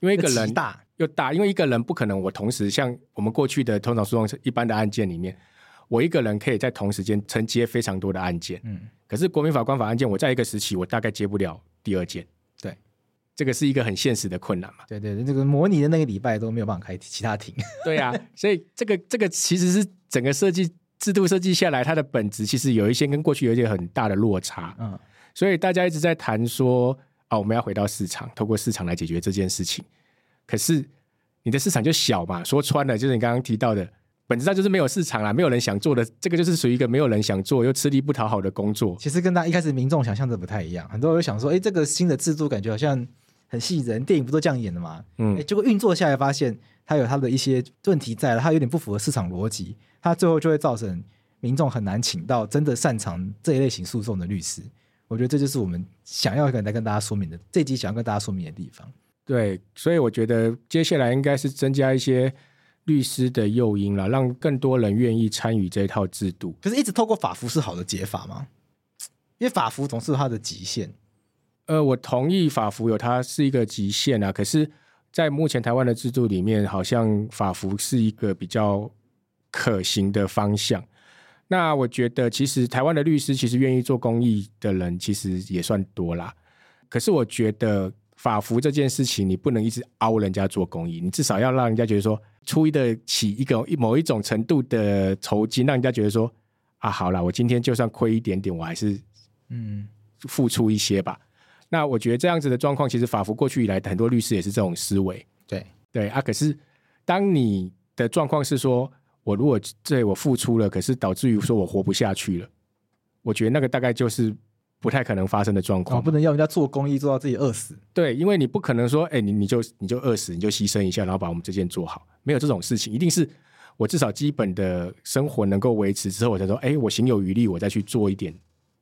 因为一个人大又大，因为一个人不可能我同时像我们过去的通常诉讼一般的案件里面，我一个人可以在同时间承接非常多的案件。嗯，可是国民法官法案件，我在一个时期我大概接不了第二件。这个是一个很现实的困难嘛？对对对，这个模拟的那个礼拜都没有办法开其他庭。对啊，所以这个这个其实是整个设计制度设计下来，它的本质其实有一些跟过去有一些很大的落差。嗯，所以大家一直在谈说啊，我们要回到市场，透过市场来解决这件事情。可是你的市场就小嘛，说穿了就是你刚刚提到的，本质上就是没有市场啦，没有人想做的，这个就是属于一个没有人想做又吃力不讨好的工作。其实跟大家一开始民众想象的不太一样，很多人会想说，哎，这个新的制度感觉好像。很吸引人，电影不都这样演的吗？嗯，结果运作下来发现，它有它的一些问题在了，它有点不符合市场逻辑，它最后就会造成民众很难请到真的擅长这一类型诉讼的律师。我觉得这就是我们想要跟来跟大家说明的，这一集想要跟大家说明的地方。对，所以我觉得接下来应该是增加一些律师的诱因了，让更多人愿意参与这一套制度。可是，一直透过法服是好的解法吗？因为法服总是有它的极限。呃，我同意法服有它是一个极限啊，可是，在目前台湾的制度里面，好像法服是一个比较可行的方向。那我觉得，其实台湾的律师其实愿意做公益的人，其实也算多啦。可是，我觉得法服这件事情，你不能一直凹人家做公益，你至少要让人家觉得说，出得起一个某一种程度的酬金，让人家觉得说，啊，好啦，我今天就算亏一点点，我还是嗯付出一些吧。那我觉得这样子的状况，其实法服过去以来很多律师也是这种思维。对对啊，可是当你的状况是说，我如果对我付出了，可是导致于说我活不下去了，我觉得那个大概就是不太可能发生的状况。不能要人家做公益做到自己饿死。对，因为你不可能说，哎，你你就你就饿死，你就牺牲一下，然后把我们这件做好，没有这种事情。一定是我至少基本的生活能够维持之后，我才说，哎，我行有余力，我再去做一点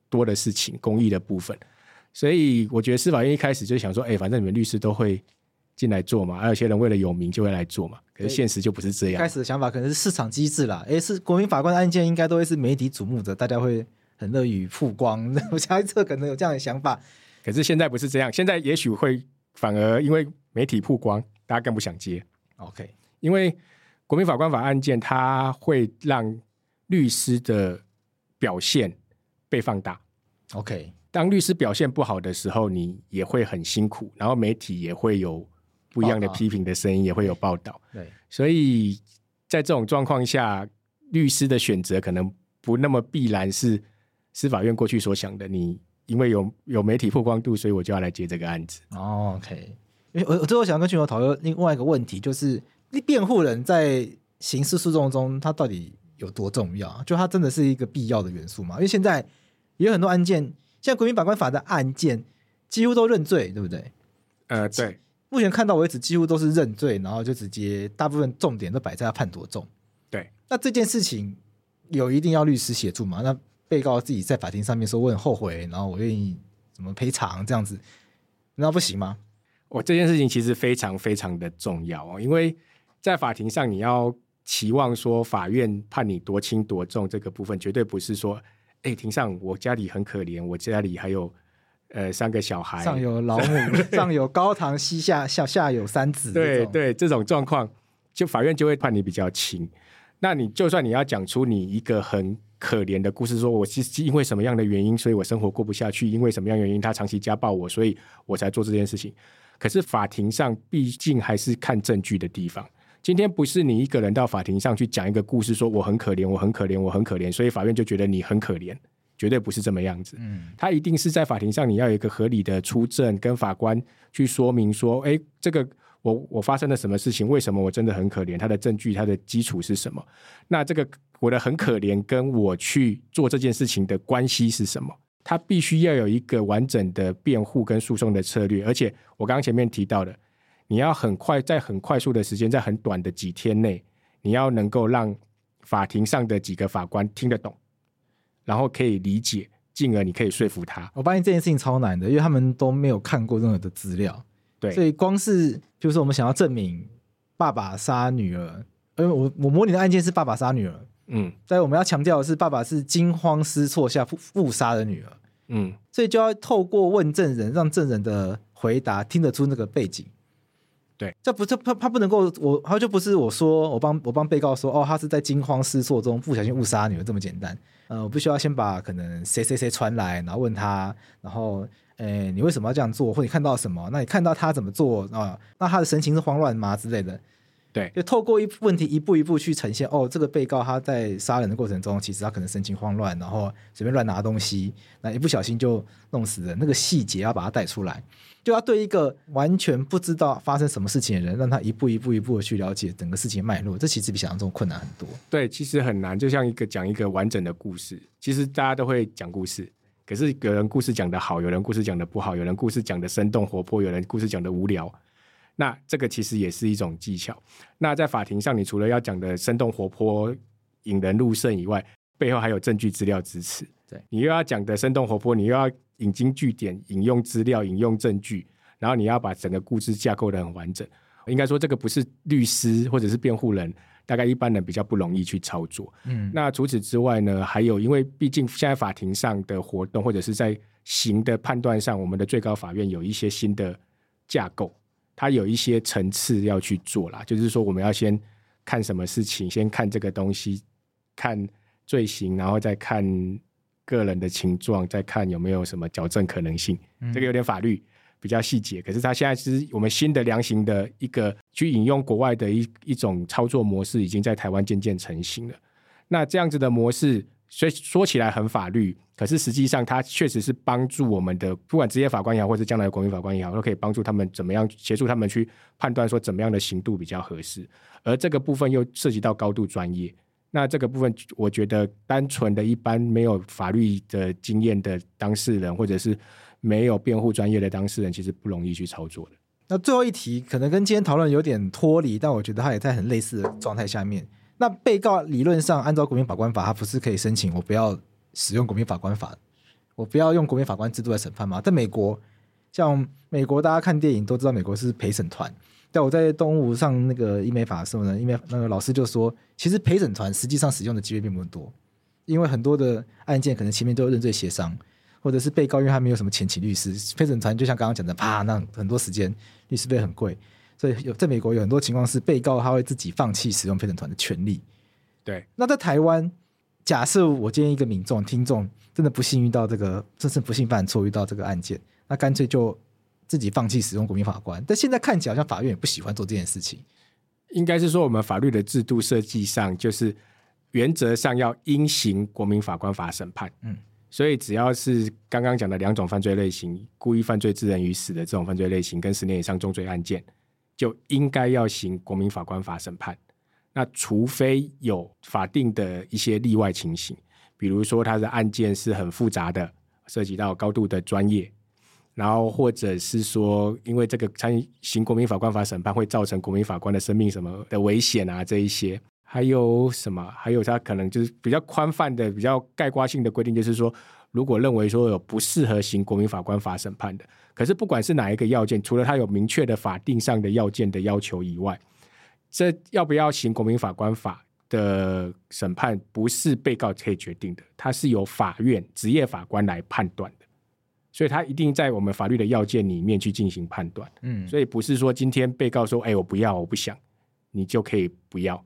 多的事情，公益的部分。所以我觉得司法院一开始就想说，哎，反正你们律师都会进来做嘛，还有些人为了有名就会来做嘛。可是现实就不是这样。开始的想法可能是市场机制啦，哎，是国民法官的案件应该都会是媒体瞩目的，大家会很乐于曝光。我猜测可能有这样的想法。可是现在不是这样，现在也许会反而因为媒体曝光，大家更不想接。OK，因为国民法官法案件它会让律师的表现被放大。OK。当律师表现不好的时候，你也会很辛苦，然后媒体也会有不一样的批评的声音，也会有报道。对，所以在这种状况下，律师的选择可能不那么必然是司法院过去所想的。你因为有有媒体曝光度，所以我就要来接这个案子。哦，OK。因为我我最后想跟俊友讨论另外一个问题，就是辩护人在刑事诉讼中，他到底有多重要？就他真的是一个必要的元素吗？因为现在也有很多案件。像国民法官法的案件，几乎都认罪，对不对？呃，对。目前看到为止，几乎都是认罪，然后就直接大部分重点都摆在他判多重。对。那这件事情有一定要律师协助吗？那被告自己在法庭上面说我很后悔，然后我愿意怎么赔偿这样子，那不行吗？我这件事情其实非常非常的重要哦，因为在法庭上你要期望说法院判你多轻多重，这个部分绝对不是说。哎，庭上，我家里很可怜，我家里还有呃三个小孩，上有老母，上有高堂，膝下下下有三子。对对，这种状况，就法院就会判你比较轻。那你就算你要讲出你一个很可怜的故事，说我是因为什么样的原因，所以我生活过不下去，因为什么样原因他长期家暴我，所以我才做这件事情。可是法庭上毕竟还是看证据的地方。今天不是你一个人到法庭上去讲一个故事，说我很可怜，我很可怜，我很可怜，所以法院就觉得你很可怜，绝对不是这么样子。嗯，他一定是在法庭上，你要有一个合理的出证，跟法官去说明说，哎，这个我我发生了什么事情，为什么我真的很可怜，他的证据，他的基础是什么？那这个我的很可怜，跟我去做这件事情的关系是什么？他必须要有一个完整的辩护跟诉讼的策略，而且我刚刚前面提到的。你要很快，在很快速的时间，在很短的几天内，你要能够让法庭上的几个法官听得懂，然后可以理解，进而你可以说服他。我发现这件事情超难的，因为他们都没有看过任何的资料。对，所以光是就是我们想要证明爸爸杀女儿，因为我我模拟的案件是爸爸杀女儿，嗯，但我们要强调的是，爸爸是惊慌失措下误杀的女儿，嗯，所以就要透过问证人，让证人的回答听得出那个背景。对，这不是他他不能够我他就不是我说我帮我帮被告说哦，他是在惊慌失措中不小心误杀女儿这么简单。呃，我必须要先把可能谁谁谁传来，然后问他，然后诶，你为什么要这样做，或者你看到什么？那你看到他怎么做啊？那他的神情是慌乱吗之类的？对，就透过一问题一步一步去呈现。哦，这个被告他在杀人的过程中，其实他可能神情慌乱，然后随便乱拿东西，那一不小心就弄死人。那个细节要把它带出来。就要对一个完全不知道发生什么事情的人，让他一步一步一步的去了解整个事情脉络，这其实比想象中困难很多。对，其实很难，就像一个讲一个完整的故事。其实大家都会讲故事，可是有人故事讲得好，有人故事讲得不好，有人故事讲得生动活泼，有人故事讲得无聊。那这个其实也是一种技巧。那在法庭上，你除了要讲得生动活泼、引人入胜以外，背后还有证据资料支持。对，你又要讲得生动活泼，你又要。引经据典，引用资料，引用证据，然后你要把整个故事架构得很完整。应该说，这个不是律师或者是辩护人，大概一般人比较不容易去操作。嗯，那除此之外呢，还有，因为毕竟现在法庭上的活动，或者是在刑的判断上，我们的最高法院有一些新的架构，它有一些层次要去做啦。就是说，我们要先看什么事情，先看这个东西，看罪行，然后再看。个人的情状，再看有没有什么矫正可能性。这个有点法律比较细节，可是他现在是我们新的量刑的一个去引用国外的一一种操作模式，已经在台湾渐渐成型了。那这样子的模式，所以说起来很法律，可是实际上它确实是帮助我们的，不管职业法官也好，或者将来的国民法官也好，都可以帮助他们怎么样协助他们去判断说怎么样的刑度比较合适。而这个部分又涉及到高度专业。那这个部分，我觉得单纯的一般没有法律的经验的当事人，或者是没有辩护专业的当事人，其实不容易去操作的。那最后一题可能跟今天讨论有点脱离，但我觉得他也在很类似的状态下面。那被告理论上按照国民法官法，他不是可以申请我不要使用国民法官法，我不要用国民法官制度来审判吗？在美国，像美国大家看电影都知道，美国是陪审团。在我在东吴上那个英美法的时候呢，英美那个老师就说，其实陪审团实际上使用的机会并不多，因为很多的案件可能前面都有认罪协商，或者是被告因为他没有什么前期律师，陪审团就像刚刚讲的，啪，那很多时间律师费很贵，所以有在美国有很多情况是被告他会自己放弃使用陪审团的权利。对，那在台湾，假设我今天一个民众听众真的不幸遇到这个，真是不幸犯错遇到这个案件，那干脆就。自己放弃使用国民法官，但现在看起来好像法院也不喜欢做这件事情。应该是说，我们法律的制度设计上，就是原则上要应行国民法官法审判。嗯，所以只要是刚刚讲的两种犯罪类型，故意犯罪致人于死的这种犯罪类型，跟十年以上重罪案件，就应该要行国民法官法审判。那除非有法定的一些例外情形，比如说他的案件是很复杂的，涉及到高度的专业。然后，或者是说，因为这个参行国民法官法审判会造成国民法官的生命什么的危险啊，这一些，还有什么？还有他可能就是比较宽泛的、比较概括性的规定，就是说，如果认为说有不适合行国民法官法审判的，可是不管是哪一个要件，除了他有明确的法定上的要件的要求以外，这要不要行国民法官法的审判，不是被告可以决定的，他是由法院职业法官来判断。所以他一定在我们法律的要件里面去进行判断，嗯，所以不是说今天被告说，哎，我不要，我不想，你就可以不要，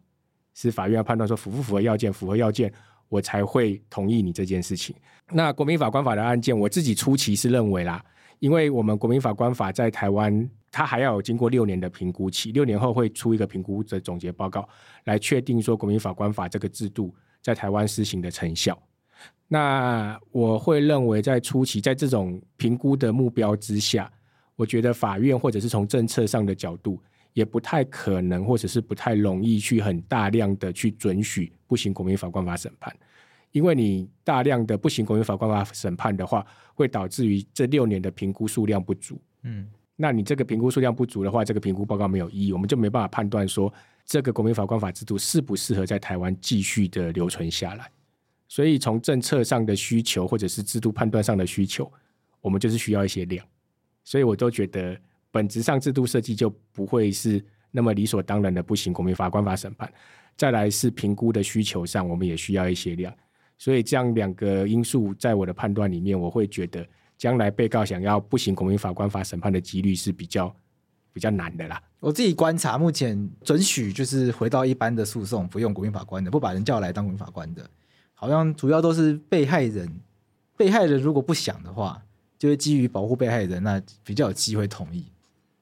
是法院要判断说符不符合要件，符合要件，我才会同意你这件事情。那国民法官法的案件，我自己初期是认为啦，因为我们国民法官法在台湾，它还要有经过六年的评估期，六年后会出一个评估的总结报告，来确定说国民法官法这个制度在台湾施行的成效。那我会认为，在初期，在这种评估的目标之下，我觉得法院或者是从政策上的角度，也不太可能，或者是不太容易去很大量的去准许不行国民法官法审判，因为你大量的不行国民法官法审判的话，会导致于这六年的评估数量不足。嗯，那你这个评估数量不足的话，这个评估报告没有意义，我们就没办法判断说这个国民法官法制度适不适合在台湾继续的留存下来。所以从政策上的需求，或者是制度判断上的需求，我们就是需要一些量。所以我都觉得，本质上制度设计就不会是那么理所当然的不行国民法官法审判。再来是评估的需求上，我们也需要一些量。所以这样两个因素，在我的判断里面，我会觉得将来被告想要不行国民法官法审判的几率是比较比较难的啦。我自己观察，目前准许就是回到一般的诉讼，不用国民法官的，不把人叫来当国民法官的，好像主要都是被害人。被害人如果不想的话，就会基于保护被害人，那比较有机会同意。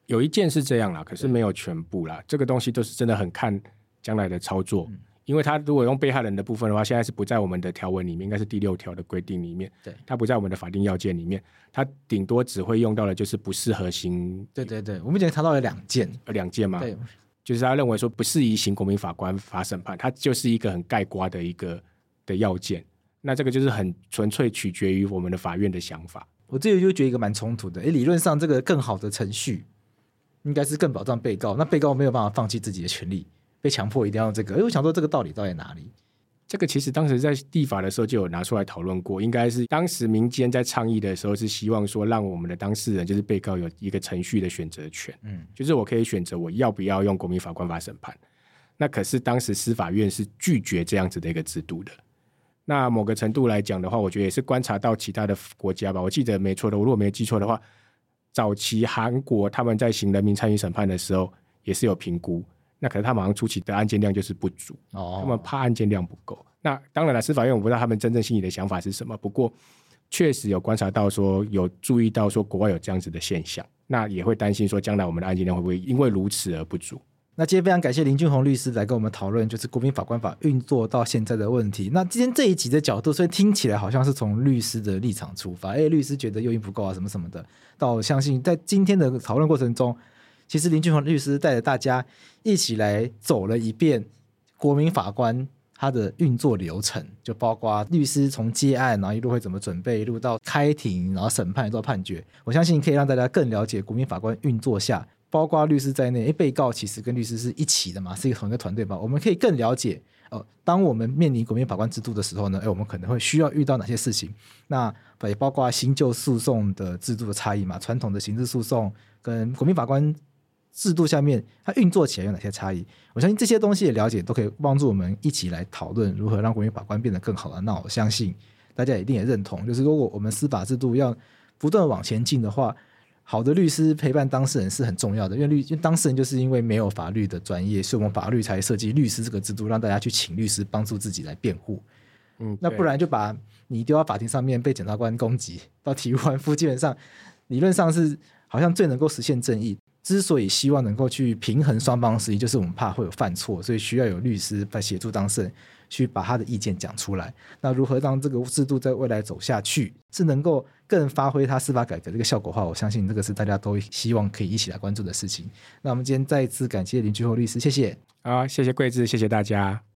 有一件是这样啦，可是没有全部啦。这个东西都是真的很看将来的操作。嗯因为他如果用被害人的部分的话，现在是不在我们的条文里面，应该是第六条的规定里面。对，他不在我们的法定要件里面，他顶多只会用到的就是不适合行。对对对，我们已经查到了两件，两件嘛。对，就是他认为说不适宜行国民法官法审判，他就是一个很概括的一个的要件。那这个就是很纯粹取决于我们的法院的想法。我这里就觉得一个蛮冲突的。诶，理论上这个更好的程序应该是更保障被告，那被告没有办法放弃自己的权利。被强迫一定要用这个，哎，我想说这个道理到底哪里？这个其实当时在立法的时候就有拿出来讨论过，应该是当时民间在倡议的时候是希望说，让我们的当事人就是被告有一个程序的选择权，嗯，就是我可以选择我要不要用国民法官法审判。那可是当时司法院是拒绝这样子的一个制度的。那某个程度来讲的话，我觉得也是观察到其他的国家吧。我记得没错的，我如果没记错的话，早期韩国他们在行人民参与审判的时候也是有评估。那可能他马上初期的案件量就是不足，哦，他们怕案件量不够。那当然了，司法院我不知道他们真正心里的想法是什么。不过确实有观察到说，有注意到说国外有这样子的现象，那也会担心说将来我们的案件量会不会因为如此而不足。那今天非常感谢林俊宏律师来跟我们讨论，就是国民法官法运作到现在的问题。那今天这一集的角度，虽然听起来好像是从律师的立场出发，哎，律师觉得诱因不够啊，什么什么的，到我相信在今天的讨论过程中。其实林俊宏律师带着大家一起来走了一遍国民法官他的运作流程，就包括律师从接案，然后一路会怎么准备，一路到开庭，然后审判，到判决。我相信可以让大家更了解国民法官运作下，包括律师在内，被告其实跟律师是一起的嘛，是一个同一个团队吧。我们可以更了解，呃，当我们面临国民法官制度的时候呢，诶，我们可能会需要遇到哪些事情？那也包括新旧诉讼的制度的差异嘛，传统的刑事诉讼跟国民法官。制度下面，它运作起来有哪些差异？我相信这些东西的了解都可以帮助我们一起来讨论如何让国民法官变得更好的。那我相信大家一定也认同，就是如果我们司法制度要不断往前进的话，好的律师陪伴当事人是很重要的。因为律，因为当事人就是因为没有法律的专业，所以我们法律才设计律师这个制度，让大家去请律师帮助自己来辩护。嗯，那不然就把你丢到法庭上面被检察官攻击，到体育馆附基本上理论上是好像最能够实现正义。之所以希望能够去平衡双方，实际就是我们怕会有犯错，所以需要有律师来协助当事人去把他的意见讲出来。那如何让这个制度在未来走下去，是能够更发挥它司法改革这个效果的话，我相信这个是大家都希望可以一起来关注的事情。那我们今天再一次感谢林俊厚律师，谢谢。好，谢谢贵志，谢谢大家。